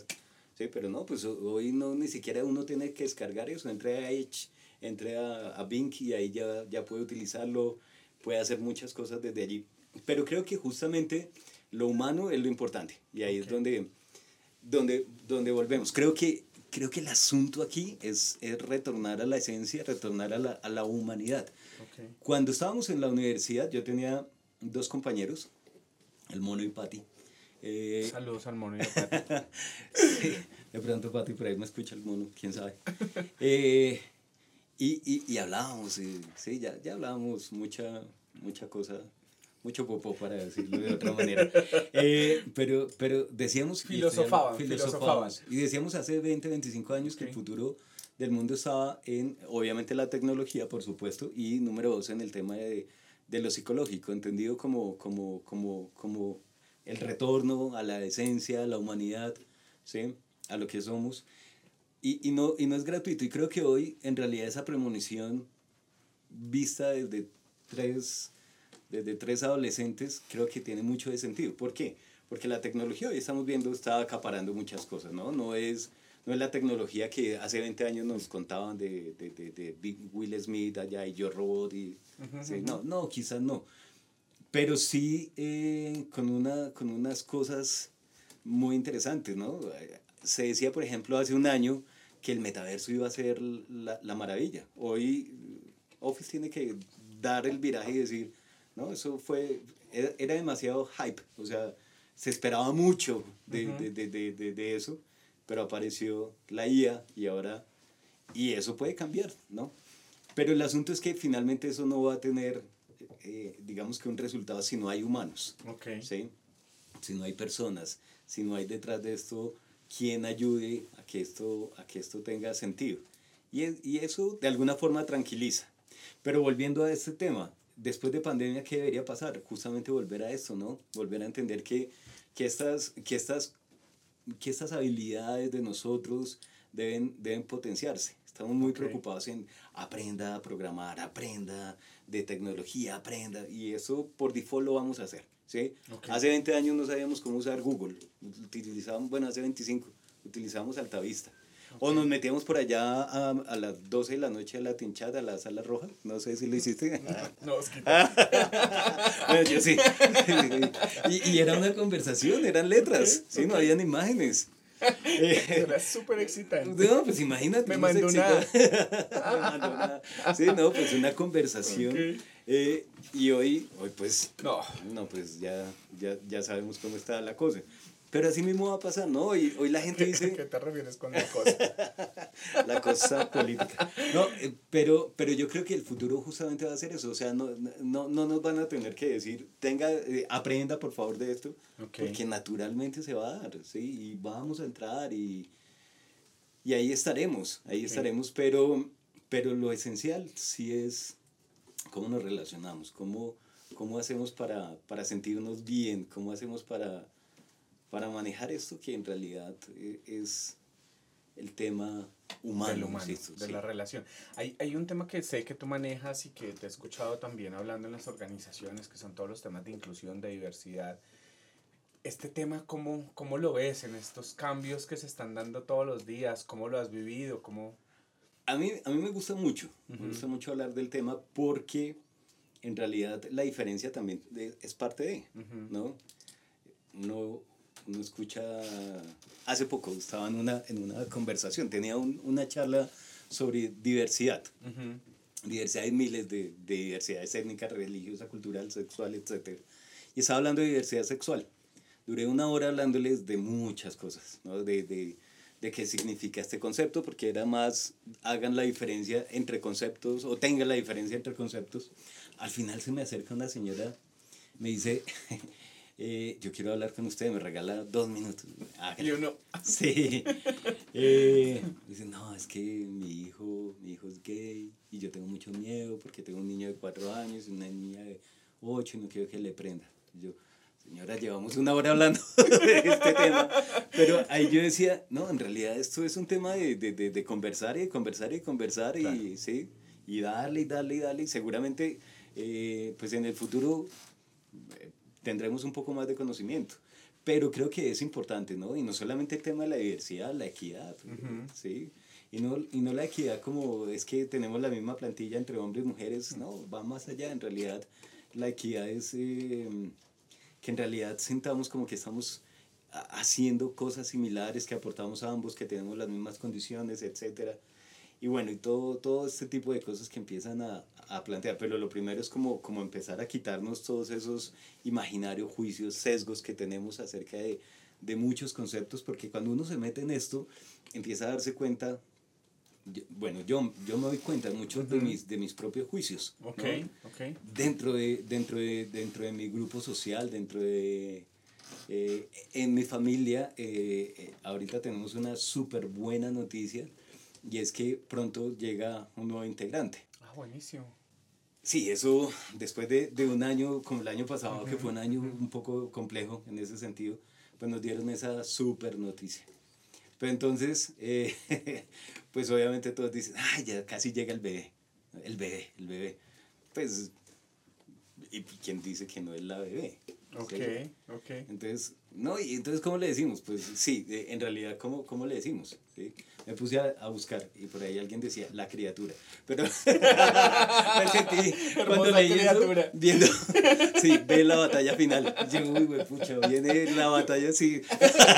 Sí, pero no, pues hoy no ni siquiera uno tiene que descargar eso. Entre a Edge, entre a, a Bing y ahí ya, ya puede utilizarlo puede hacer muchas cosas desde allí. Pero creo que justamente lo humano es lo importante y ahí es donde, donde, donde volvemos. Creo que, creo que el asunto aquí es, es retornar a la esencia, retornar a la, a la humanidad. Cuando estábamos en la universidad, yo tenía dos compañeros, el mono y Patti. Eh, Saludos al mono y a Patti. sí, de pronto Patti por ahí me escucha el mono, quién sabe. Eh, y, y, y hablábamos, y, sí, ya, ya hablábamos mucha, mucha cosa, mucho popó para decirlo de otra manera. Eh, pero, pero decíamos... Filosofaban, filosofábamos. Y decíamos hace 20, 25 años que el futuro del mundo estaba en, obviamente, la tecnología, por supuesto, y número dos, en el tema de, de lo psicológico, entendido como, como, como, como el retorno a la esencia, a la humanidad, ¿sí? a lo que somos. Y, y, no, y no es gratuito. Y creo que hoy, en realidad, esa premonición vista desde tres, desde tres adolescentes, creo que tiene mucho de sentido. ¿Por qué? Porque la tecnología hoy estamos viendo está acaparando muchas cosas, ¿no? No es, no es la tecnología que hace 20 años nos contaban de, de, de, de Will Smith allá y Yo Robot. Y, sí, no, no, quizás no. Pero sí eh, con, una, con unas cosas muy interesantes, ¿no? Se decía, por ejemplo, hace un año que el metaverso iba a ser la, la maravilla. Hoy Office tiene que dar el viraje y decir, no, eso fue, era, demasiado hype, o sea, se esperaba mucho de, de, de, de, de, eso, pero apareció la IA y ahora, y eso puede cambiar, ¿no? Pero el asunto es que finalmente eso no va a tener, eh, digamos que un resultado si no hay humanos, okay. ¿sí? Si no hay personas, si no hay detrás de esto quien ayude a que esto, a que esto tenga sentido. Y, y eso de alguna forma tranquiliza. Pero volviendo a este tema, después de pandemia, ¿qué debería pasar? Justamente volver a esto, ¿no? Volver a entender que, que, estas, que, estas, que estas habilidades de nosotros deben, deben potenciarse. Estamos muy okay. preocupados en aprenda a programar, aprenda de tecnología, aprenda. Y eso por default lo vamos a hacer. ¿Sí? Okay. Hace 20 años no sabíamos cómo usar Google. Utilizábamos, bueno, hace 25 utilizábamos Altavista. Okay. O nos metíamos por allá a, a, las 12 de la noche a la tinchada, a la sala roja. No sé si lo hiciste. no, es que... bueno, yo sí. y, y, era una conversación, eran letras. Okay. Sí, no habían imágenes. Era súper excitante. No, pues imagínate. Me mandó, una... Me mandó una... Sí, no, pues una conversación. Eh, y hoy, hoy pues, no, no pues ya, ya, ya sabemos cómo está la cosa. Pero así mismo va a pasar, ¿no? Hoy, hoy la gente dice... ¿Qué te refieres con la cosa? la cosa política. No, eh, pero, pero yo creo que el futuro justamente va a ser eso. O sea, no, no, no nos van a tener que decir, tenga, eh, aprenda por favor de esto, okay. porque naturalmente se va a dar, ¿sí? Y vamos a entrar y, y ahí estaremos, ahí okay. estaremos, pero, pero lo esencial sí es cómo nos relacionamos, cómo, cómo hacemos para, para sentirnos bien, cómo hacemos para para manejar esto que en realidad eh, es el tema humano, humano ¿sí? de sí. la relación. Hay, hay un tema que sé que tú manejas y que te he escuchado también hablando en las organizaciones, que son todos los temas de inclusión, de diversidad. Este tema, ¿cómo, cómo lo ves en estos cambios que se están dando todos los días? ¿Cómo lo has vivido? ¿Cómo... A, mí, a mí me gusta mucho, uh -huh. me gusta mucho hablar del tema porque en realidad la diferencia también es parte de, uh -huh. ¿no? No, uno escucha, hace poco estaba en una, en una conversación, tenía un, una charla sobre diversidad. Uh -huh. Diversidad de miles de, de diversidades étnicas, religiosas, cultural, sexual, etc. y estaba hablando de diversidad sexual. Duré una hora hablándoles de muchas cosas, ¿no? de, de, de qué significa este concepto, porque era más, hagan la diferencia entre conceptos o tengan la diferencia entre conceptos. Al final se me acerca una señora, me dice, eh, yo quiero hablar con usted, me regala dos minutos. Y uno. Sí. Eh, dice, no, es que mi hijo, mi hijo es gay y yo tengo mucho miedo porque tengo un niño de cuatro años y una niña de ocho y no quiero que le prenda. Y yo, señora, llevamos una hora hablando de este tema. Pero ahí yo decía, no, en realidad esto es un tema de, de, de, de conversar y conversar y conversar y, ¿sí? y darle y darle y darle. Y seguramente, eh, pues en el futuro eh, tendremos un poco más de conocimiento. Pero creo que es importante, ¿no? Y no solamente el tema de la diversidad, la equidad, ¿sí? Y no, y no la equidad como es que tenemos la misma plantilla entre hombres y mujeres, no, va más allá. En realidad, la equidad es eh, que en realidad sentamos como que estamos haciendo cosas similares, que aportamos a ambos, que tenemos las mismas condiciones, etcétera. Y bueno, y todo, todo este tipo de cosas que empiezan a, a, plantear, pero lo primero es como, como empezar a quitarnos todos esos imaginarios, juicios, sesgos que tenemos acerca de, de muchos conceptos, porque cuando uno se mete en esto, empieza a darse cuenta, bueno, yo, yo me doy cuenta muchos de, mis, de mis propios juicios. Okay, okay. Dentro, de, dentro, de, dentro de mi grupo social, dentro de... Eh, en mi familia, eh, eh, ahorita tenemos una súper buena noticia y es que pronto llega un nuevo integrante. Ah, buenísimo. Sí, eso después de, de un año, como el año pasado, que fue un año un poco complejo en ese sentido, pues nos dieron esa súper noticia. Pero entonces, eh, pues obviamente todos dicen, ay, ya casi llega el bebé, el bebé, el bebé. Pues, ¿y quién dice que no es la bebé? Ok, ¿Sí? ok. Entonces, no, y entonces, ¿cómo le decimos? Pues sí, en realidad, ¿cómo, cómo le decimos? ¿Sí? Me puse a, a, buscar y por ahí alguien decía, la criatura. Pero me sentí, cuando leí criatura. eso, viendo, sí, ve la batalla final. Yo, uy, güey, pucha, viene la batalla, sí.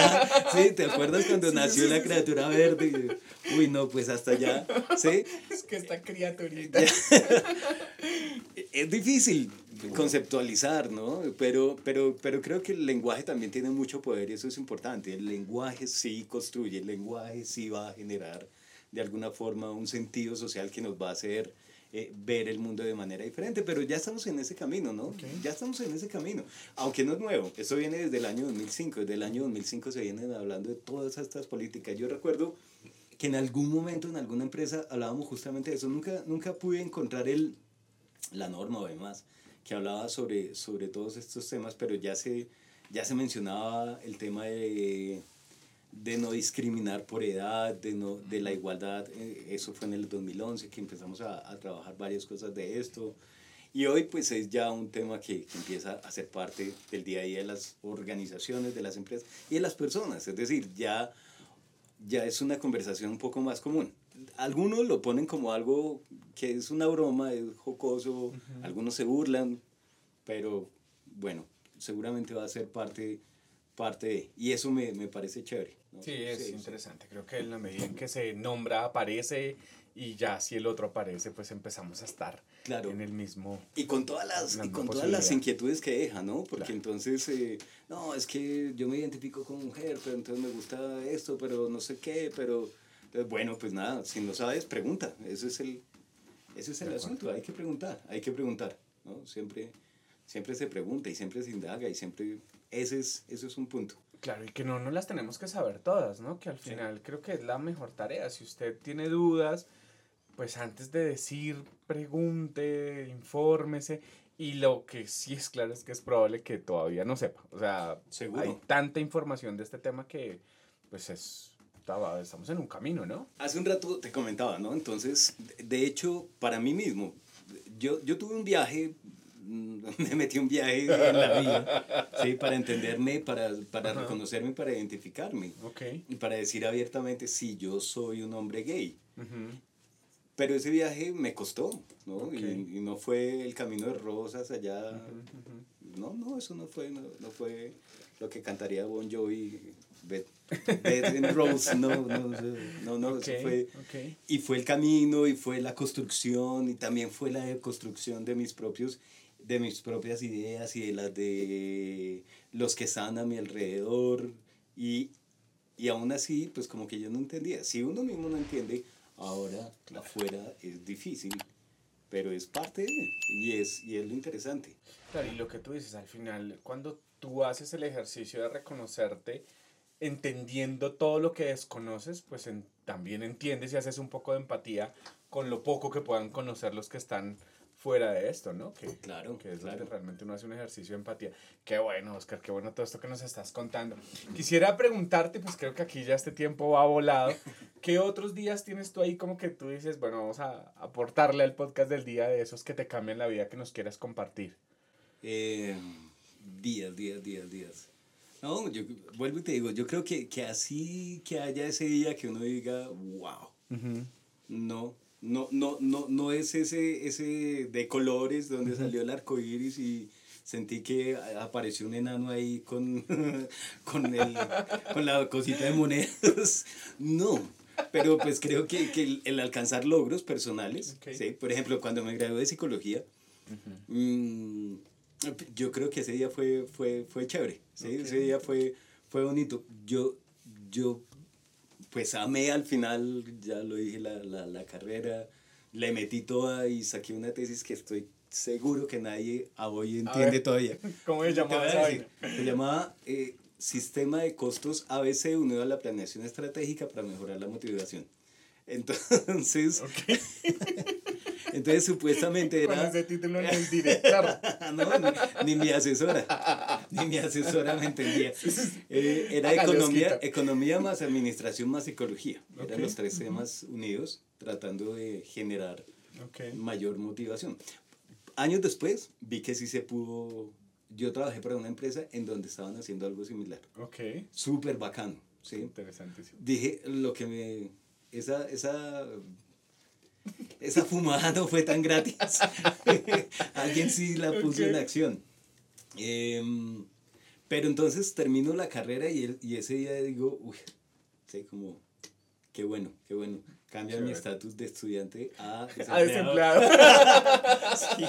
sí, ¿te acuerdas cuando sí, nació sí, la criatura verde? Uy, no, pues hasta allá, ¿sí? Es que esta criaturita. es difícil conceptualizar, ¿no? Pero, pero, pero creo que el lenguaje también tiene mucho poder y eso es importante. El lenguaje sí construye, el lenguaje sí va a generar de alguna forma un sentido social que nos va a hacer eh, ver el mundo de manera diferente, pero ya estamos en ese camino, ¿no? Okay. Ya estamos en ese camino, aunque no es nuevo, esto viene desde el año 2005, desde el año 2005 se vienen hablando de todas estas políticas. Yo recuerdo que en algún momento en alguna empresa hablábamos justamente de eso, nunca, nunca pude encontrar el, la norma o demás que hablaba sobre, sobre todos estos temas, pero ya se, ya se mencionaba el tema de, de no discriminar por edad, de, no, de la igualdad, eso fue en el 2011 que empezamos a, a trabajar varias cosas de esto. Y hoy pues es ya un tema que, que, empieza a ser parte del día a día de las organizaciones, de las empresas y de las personas. Es decir, ya, ya es una conversación un poco más común. Algunos lo ponen como algo que es una broma, es jocoso, uh -huh. algunos se burlan, pero bueno, seguramente va a ser parte, parte de... Y eso me, me parece chévere. ¿no? Sí, es sí, interesante. Sí. Creo que en la medida en que se nombra, aparece y ya si el otro aparece, pues empezamos a estar claro. en el mismo... Y con todas las, y con todas las inquietudes que deja, ¿no? Porque claro. entonces, eh, no, es que yo me identifico como mujer, pero entonces me gusta esto, pero no sé qué, pero... Entonces, bueno, pues nada, si no sabes, pregunta. Ese es el, ese es el asunto, hay que preguntar, hay que preguntar, ¿no? Siempre, siempre se pregunta y siempre se indaga y siempre, ese es, ese es un punto. Claro, y que no nos las tenemos que saber todas, ¿no? Que al final sí. creo que es la mejor tarea. Si usted tiene dudas, pues antes de decir, pregunte, infórmese. Y lo que sí es claro es que es probable que todavía no sepa. O sea, Seguro. hay tanta información de este tema que, pues es, estamos en un camino, ¿no? Hace un rato te comentaba, ¿no? Entonces, de hecho, para mí mismo, yo, yo tuve un viaje, me metí un viaje en la vida, ¿sí? Para entenderme, para, para reconocerme, para identificarme. Okay. Y para decir abiertamente, sí, yo soy un hombre gay. Uh -huh. Pero ese viaje me costó, ¿no? Okay. Y, y, no fue el camino de rosas allá. Uh -huh, uh -huh. No, no, eso no fue, no, no fue lo que cantaría Bon Jovi Bed, and Rose, no, no, no, no okay, eso fue. Okay. Y fue el camino, y fue la construcción, y también fue la construcción de mis propios, de mis propias ideas y de las de los que están a mi alrededor. Y, y aún así, pues como que yo no entendía. Si uno mismo no entiende, ahora afuera es difícil, pero es parte de, y es, y es lo interesante. Claro, y lo que tú dices al final, cuando tú haces el ejercicio de reconocerte, entendiendo todo lo que desconoces, pues en, también entiendes y haces un poco de empatía con lo poco que puedan conocer los que están fuera de esto, ¿no? Que, claro, que es claro. donde realmente uno hace un ejercicio de empatía. Qué bueno, Oscar, qué bueno todo esto que nos estás contando. Quisiera preguntarte, pues creo que aquí ya este tiempo va volado, ¿qué otros días tienes tú ahí como que tú dices, bueno, vamos a aportarle al podcast del día de esos que te cambian la vida que nos quieras compartir? Eh, días, días, días, días. No, yo vuelvo y te digo, yo creo que, que así que haya ese día que uno diga, wow, no, no, no, no, no es ese, ese de colores donde salió el arco iris y sentí que apareció un enano ahí con, con, el, con la cosita de monedas. No, pero pues creo que, que el, el alcanzar logros personales, Ok. ¿sí? por ejemplo, cuando me gradué de psicología, mm, yo creo que ese día fue, fue, fue chévere, ¿sí? Ok. ese día fue, fue bonito. Yo, yo pues amé al final, ya lo dije, la, la, la carrera, le metí toda y saqué una tesis que estoy seguro que nadie a hoy entiende ver. todavía. ¿Cómo se llamaba a? Se llamaba eh, Sistema de Costos ABC unido a la planeación estratégica para mejorar la motivación. Entonces, Ok, entonces supuestamente con era... ese título en el director. no, ni, ni mi asesora, ni mi asesora me entendía. Eh, era economía, economía más administración más psicología. Ok. Eran los tres temas unidos tratando de generar Ok, mayor motivación. Años después vi que sí se pudo, yo trabajé para una empresa en donde estaban haciendo algo similar. ok. Súper bacano, ¿sí? Interesantísimo. Dije, lo que me, esa, esa, esa fumada no fue tan gratis. Alguien sí la puso en acción. Em, pero entonces termino la carrera y, el- y ese día digo, uy, sí, como, qué bueno, qué bueno. Cambia mi estatus de estudiante a Ah, desempleado. Sí,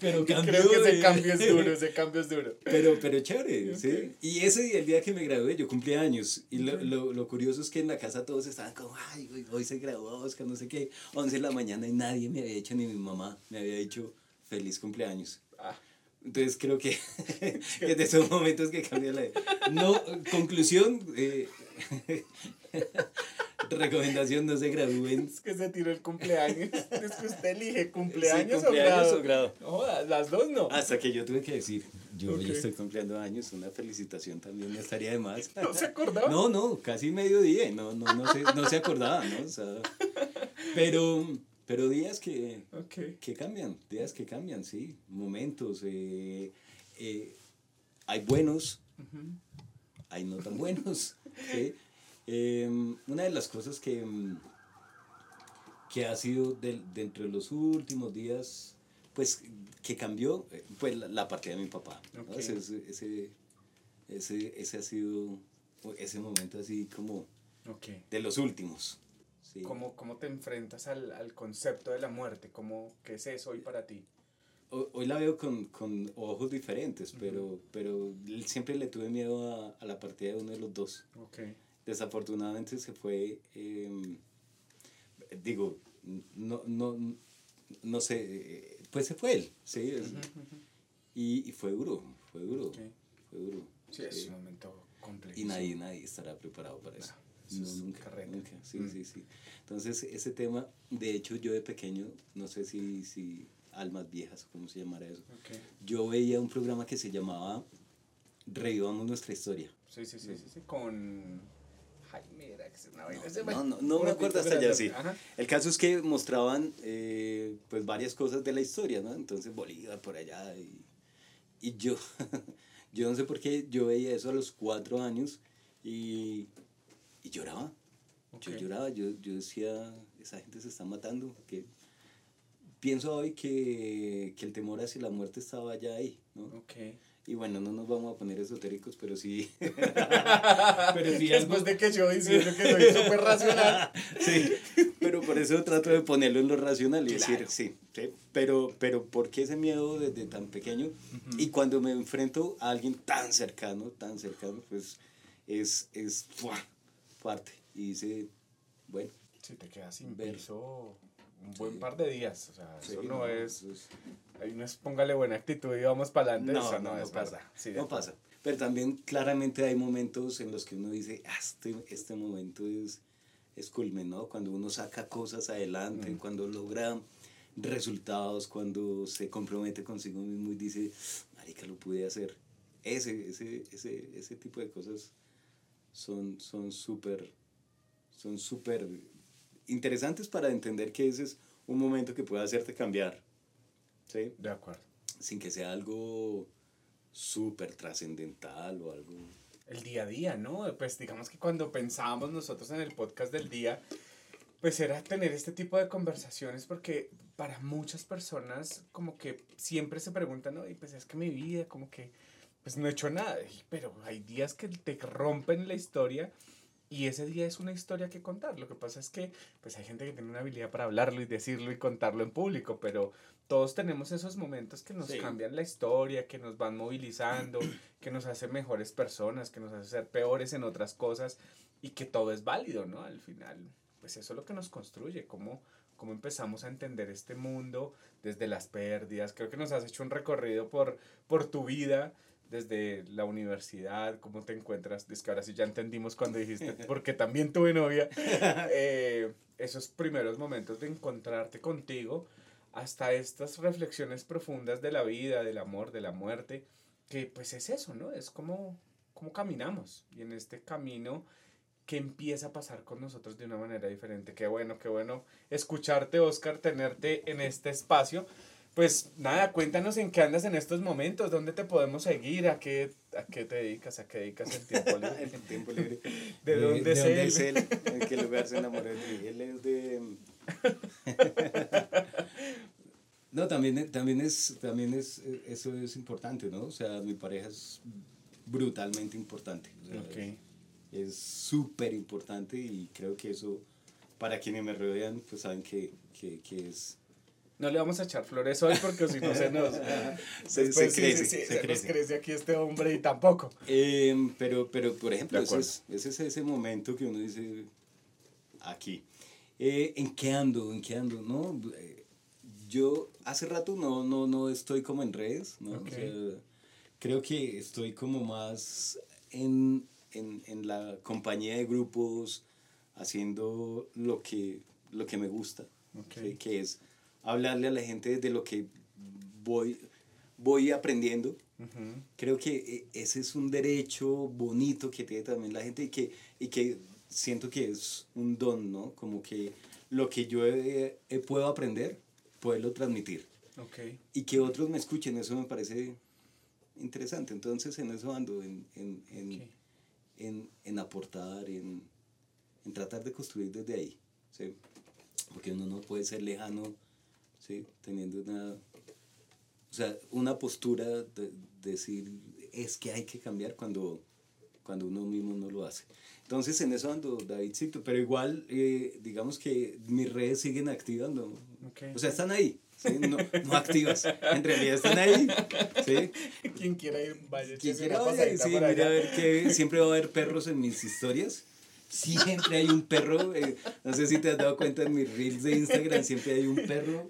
pero cambió Creo que ese de- cambio es duro, ese cambio es duro. Pero, pero chévere, Ok. ¿sí? Y ese día, el día que me gradué, yo cumplí años. Y lo, lo, lo curioso es que en la casa todos estaban como, ay, hoy, hoy se graduó Oscar, no sé qué. 11 de la mañana y nadie me había hecho, ni mi mamá me había dicho feliz cumpleaños. Ah, Entonces creo que, que de esos momentos que cambia la No, conclusión, eh, recomendación, no se gradúen. es que se tiró el cumpleaños. Es que usted elige cumpleaños, Sí, cumpleaños o grado. o grado. No jodas, las dos no. Hasta que yo tuve que decir, yo ya estoy cumpliendo años, una felicitación también no estaría de más. ¿No se acordaba? No, no, casi mediodía, no, no, no, se, no se acordaba, ¿no? O sea, pero, pero días que, que cambian, días que cambian, sí, momentos. eh, eh, hay buenos. Hay no tan buenos. ¿sí? Em, una de las cosas que, mm, que ha sido del- dentro de los últimos días, pues que cambió, pues la, la partida de mi papá. ¿no? Ok. Ese, ese, ese, ese, ha sido ese momento así como Ok. de los últimos. ¿sí? ¿Cómo, ¿Cómo te enfrentas al, al concepto de la muerte? ¿Cómo, ¿Qué es eso hoy para ti? Ho- Hoy la veo con, con ojos diferentes, pero, pero siempre le tuve miedo a, a la partida de uno de los dos. Ok. desafortunadamente se fue, em, digo, no, no, no sé, eh, pues se fue él, ¿sí? Ujú, ujú. y, y fue duro, fue duro, Ok. fue duro. Sí, es un momento complejo. Y nadie, nadie estará preparado para eso. No, es nunca, carreta. nunca, sí, Mm. sí, sí. Entonces, ese tema, de hecho, yo de pequeño, no sé si, si almas viejas, o cómo se llamará eso, Ok. yo veía un programa que se llamaba Revivamos nuestra historia. Sí, sí, sí, sí, sí. Con Jaime era. No, no, no, no me acuerdo hasta allá, sí. Ajá. El caso es que mostraban eh, pues varias cosas de la historia, ¿no? Entonces Bolívar por allá y, y yo, yo no sé por qué, yo veía eso a los cuatro años y, y lloraba. Yo Ok. lloraba, yo, yo decía, esa gente se está matando. Que... Pienso hoy que, que el temor hacia la muerte estaba ya ahí, ¿no? Ok. Y bueno, no nos vamos a poner esotéricos, pero sí. pero sí algo- Después de que yo diciendo que soy súper racional. Sí, pero, por eso trato de ponerlo en lo racional y decir, sí, sí, pero, pero ¿por qué ese miedo desde tan pequeño? Y cuando me enfrento a alguien tan cercano, tan cercano, pues es, es fuerte. Y dice, bueno. Si te quedas sin verso un buen par de días, o sea, eso no, es... Ahí no es póngale buena actitud y vamos para adelante, no, eso no, es pasa. no pasa. Pero también claramente hay momentos en los que uno dice, ah, este, este momento es, es culmen, ¿no? Cuando uno saca cosas adelante, mm. cuando logra resultados, cuando se compromete consigo mismo y dice, marica, lo pude hacer. Ese, ese, ese, ese tipo de cosas son súper, son súper interesantes para entender que ese es un momento que puede hacerte cambiar. ¿Sí? De acuerdo. Sin que sea algo súper trascendental o algo... El día a día, ¿no? Pues digamos que cuando pensábamos nosotros en el podcast del día, pues era tener este tipo de conversaciones porque para muchas personas como que siempre se preguntan, ¿no? Y pues es que mi vida como que pues no he hecho nada, pero hay días que te rompen la historia y ese día es una historia que contar. Lo que pasa es que pues hay gente que tiene una habilidad para hablarlo y decirlo y contarlo en público, pero todos tenemos esos momentos que nos cambian la historia, que nos van movilizando, que nos hacen mejores personas, que nos hacen ser peores en otras cosas y que todo es válido, ¿no? Al final, pues eso es lo que nos construye, cómo, cómo empezamos a entender este mundo desde las pérdidas. Creo que nos has hecho un recorrido por, por tu vida desde la universidad, cómo te encuentras, es que ahora sí ya entendimos cuando dijiste, porque también tuve novia, eh, esos primeros momentos de encontrarte contigo, hasta estas reflexiones profundas de la vida, del amor, de la muerte, que pues es eso, ¿no? Es como, como caminamos y en este camino que empieza a pasar con nosotros de una manera diferente. Qué bueno, qué bueno escucharte, Oscar, tenerte en este espacio pues nada, cuéntanos en qué andas en estos momentos, dónde te podemos seguir, a qué, a qué te dedicas, a qué dedicas el tiempo libre. el tiempo libre. ¿De, dónde, es, él? ¿En qué lugar se enamoró de ti? Él es de... no, también, también, es, también es, eso es importante, ¿no? O sea, mi pareja es brutalmente importante. Es súper importante y creo que eso, para quienes me rodean, pues saben que, que, que es no le vamos a echar flores hoy porque si no se nos... se, crece, se, Nos crece aquí este hombre y tampoco. Em, pero, pero, por ejemplo, ese es, ese es, ese momento que uno dice, aquí. Eh, ¿En qué ando? ¿En qué ando? No, eh, yo hace rato no, no, no estoy como en redes, ¿no? creo que estoy como más en, en, en, la compañía de grupos, haciendo lo que, lo que me gusta, que es hablarle a la gente de lo que voy, voy aprendiendo. Creo que eh, ese es un derecho bonito que tiene también la gente y que, y que siento que es un don, ¿no? Como que lo que yo puedo aprender, poderlo transmitir. Okay. Y que otros me escuchen, eso me parece interesante. Entonces en eso ando, en, en, en, en, en aportar, en, en tratar de construir desde ahí. ¿sí? Porque uno no puede ser lejano ¿sí? Teniendo una, o sea, una postura de, decir, es que hay que cambiar cuando, cuando uno mismo no lo hace. Entonces en eso ando Davidcito, pero igual eh, digamos que mis redes siguen activas, o sea, están ahí, no, no, activas, en realidad están ahí. ¿sí? Quien quiera ir, vaya. Quien quiera, vaya, sí, mira a ver que siempre va a haber perros en mis historias siempre hay un perro. Eh, no sé si te has dado cuenta en mis reels de Instagram, siempre hay un perro.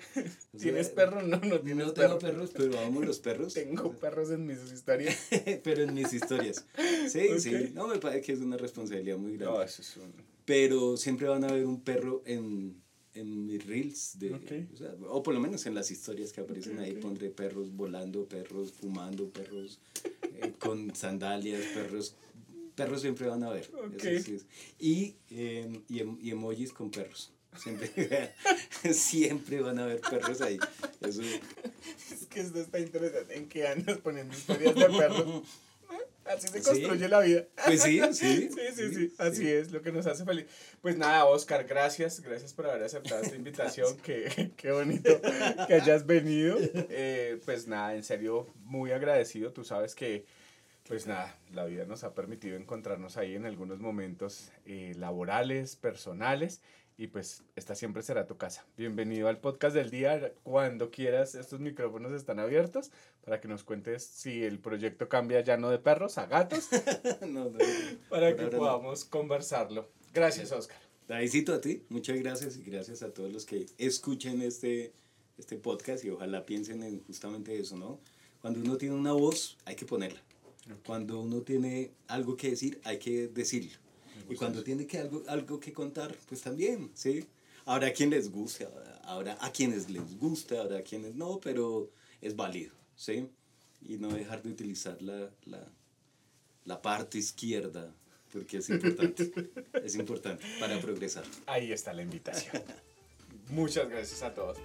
¿Tienes perro? No, no tienes No tengo perros, pero amo los perros. Tengo perros en mis historias. pero en mis historias. Sí, sí. No, me parece que es una responsabilidad muy grande. No, eso es un... Pero siempre van a ver un perro en, en mis reels. De, o, sea, o, por lo menos en las historias que aparecen ahí pondré perros volando, perros fumando, perros eh, con sandalias, perros perros siempre van a ver. Y, em, y, em, y, emojis con perros. Siempre, siempre van a haber perros ahí. Eso. Es que esto está interesante. ¿En qué andas poniendo historias de perros? Así se construye la vida. Pues sí, sí. sí, sí, sí. Así es, lo que nos hace feliz. Pues nada, Oscar, gracias. Gracias por haber aceptado esta invitación. Qué, qué, bonito que hayas venido. Eh, pues nada, en serio, muy agradecido. Tú sabes que pues nada, la vida nos ha permitido encontrarnos ahí en algunos momentos eh, laborales, personales, y pues esta siempre será tu casa. Bienvenido al podcast del día. Cuando quieras, estos micrófonos están abiertos para que nos cuentes si el proyecto cambia ya no de perros a gatos, No, no, para que ahora no. podamos conversarlo. Gracias, Oscar. Davidcito, a ti, muchas gracias y gracias a todos los que escuchen este, este podcast y ojalá piensen en justamente eso, ¿no? Cuando uno tiene una voz, hay que ponerla. Cuando uno tiene algo que decir, hay que decirlo. Y cuando tiene que algo, algo que contar, pues también, ¿sí? Habrá a quien les guste, habrá a quienes les guste, habrá a quienes no, pero es válido, ¿sí? Y no dejar de utilizar la, la, la parte izquierda, porque es importante, es importante para progresar. Ahí está la invitación. Muchas gracias a todos.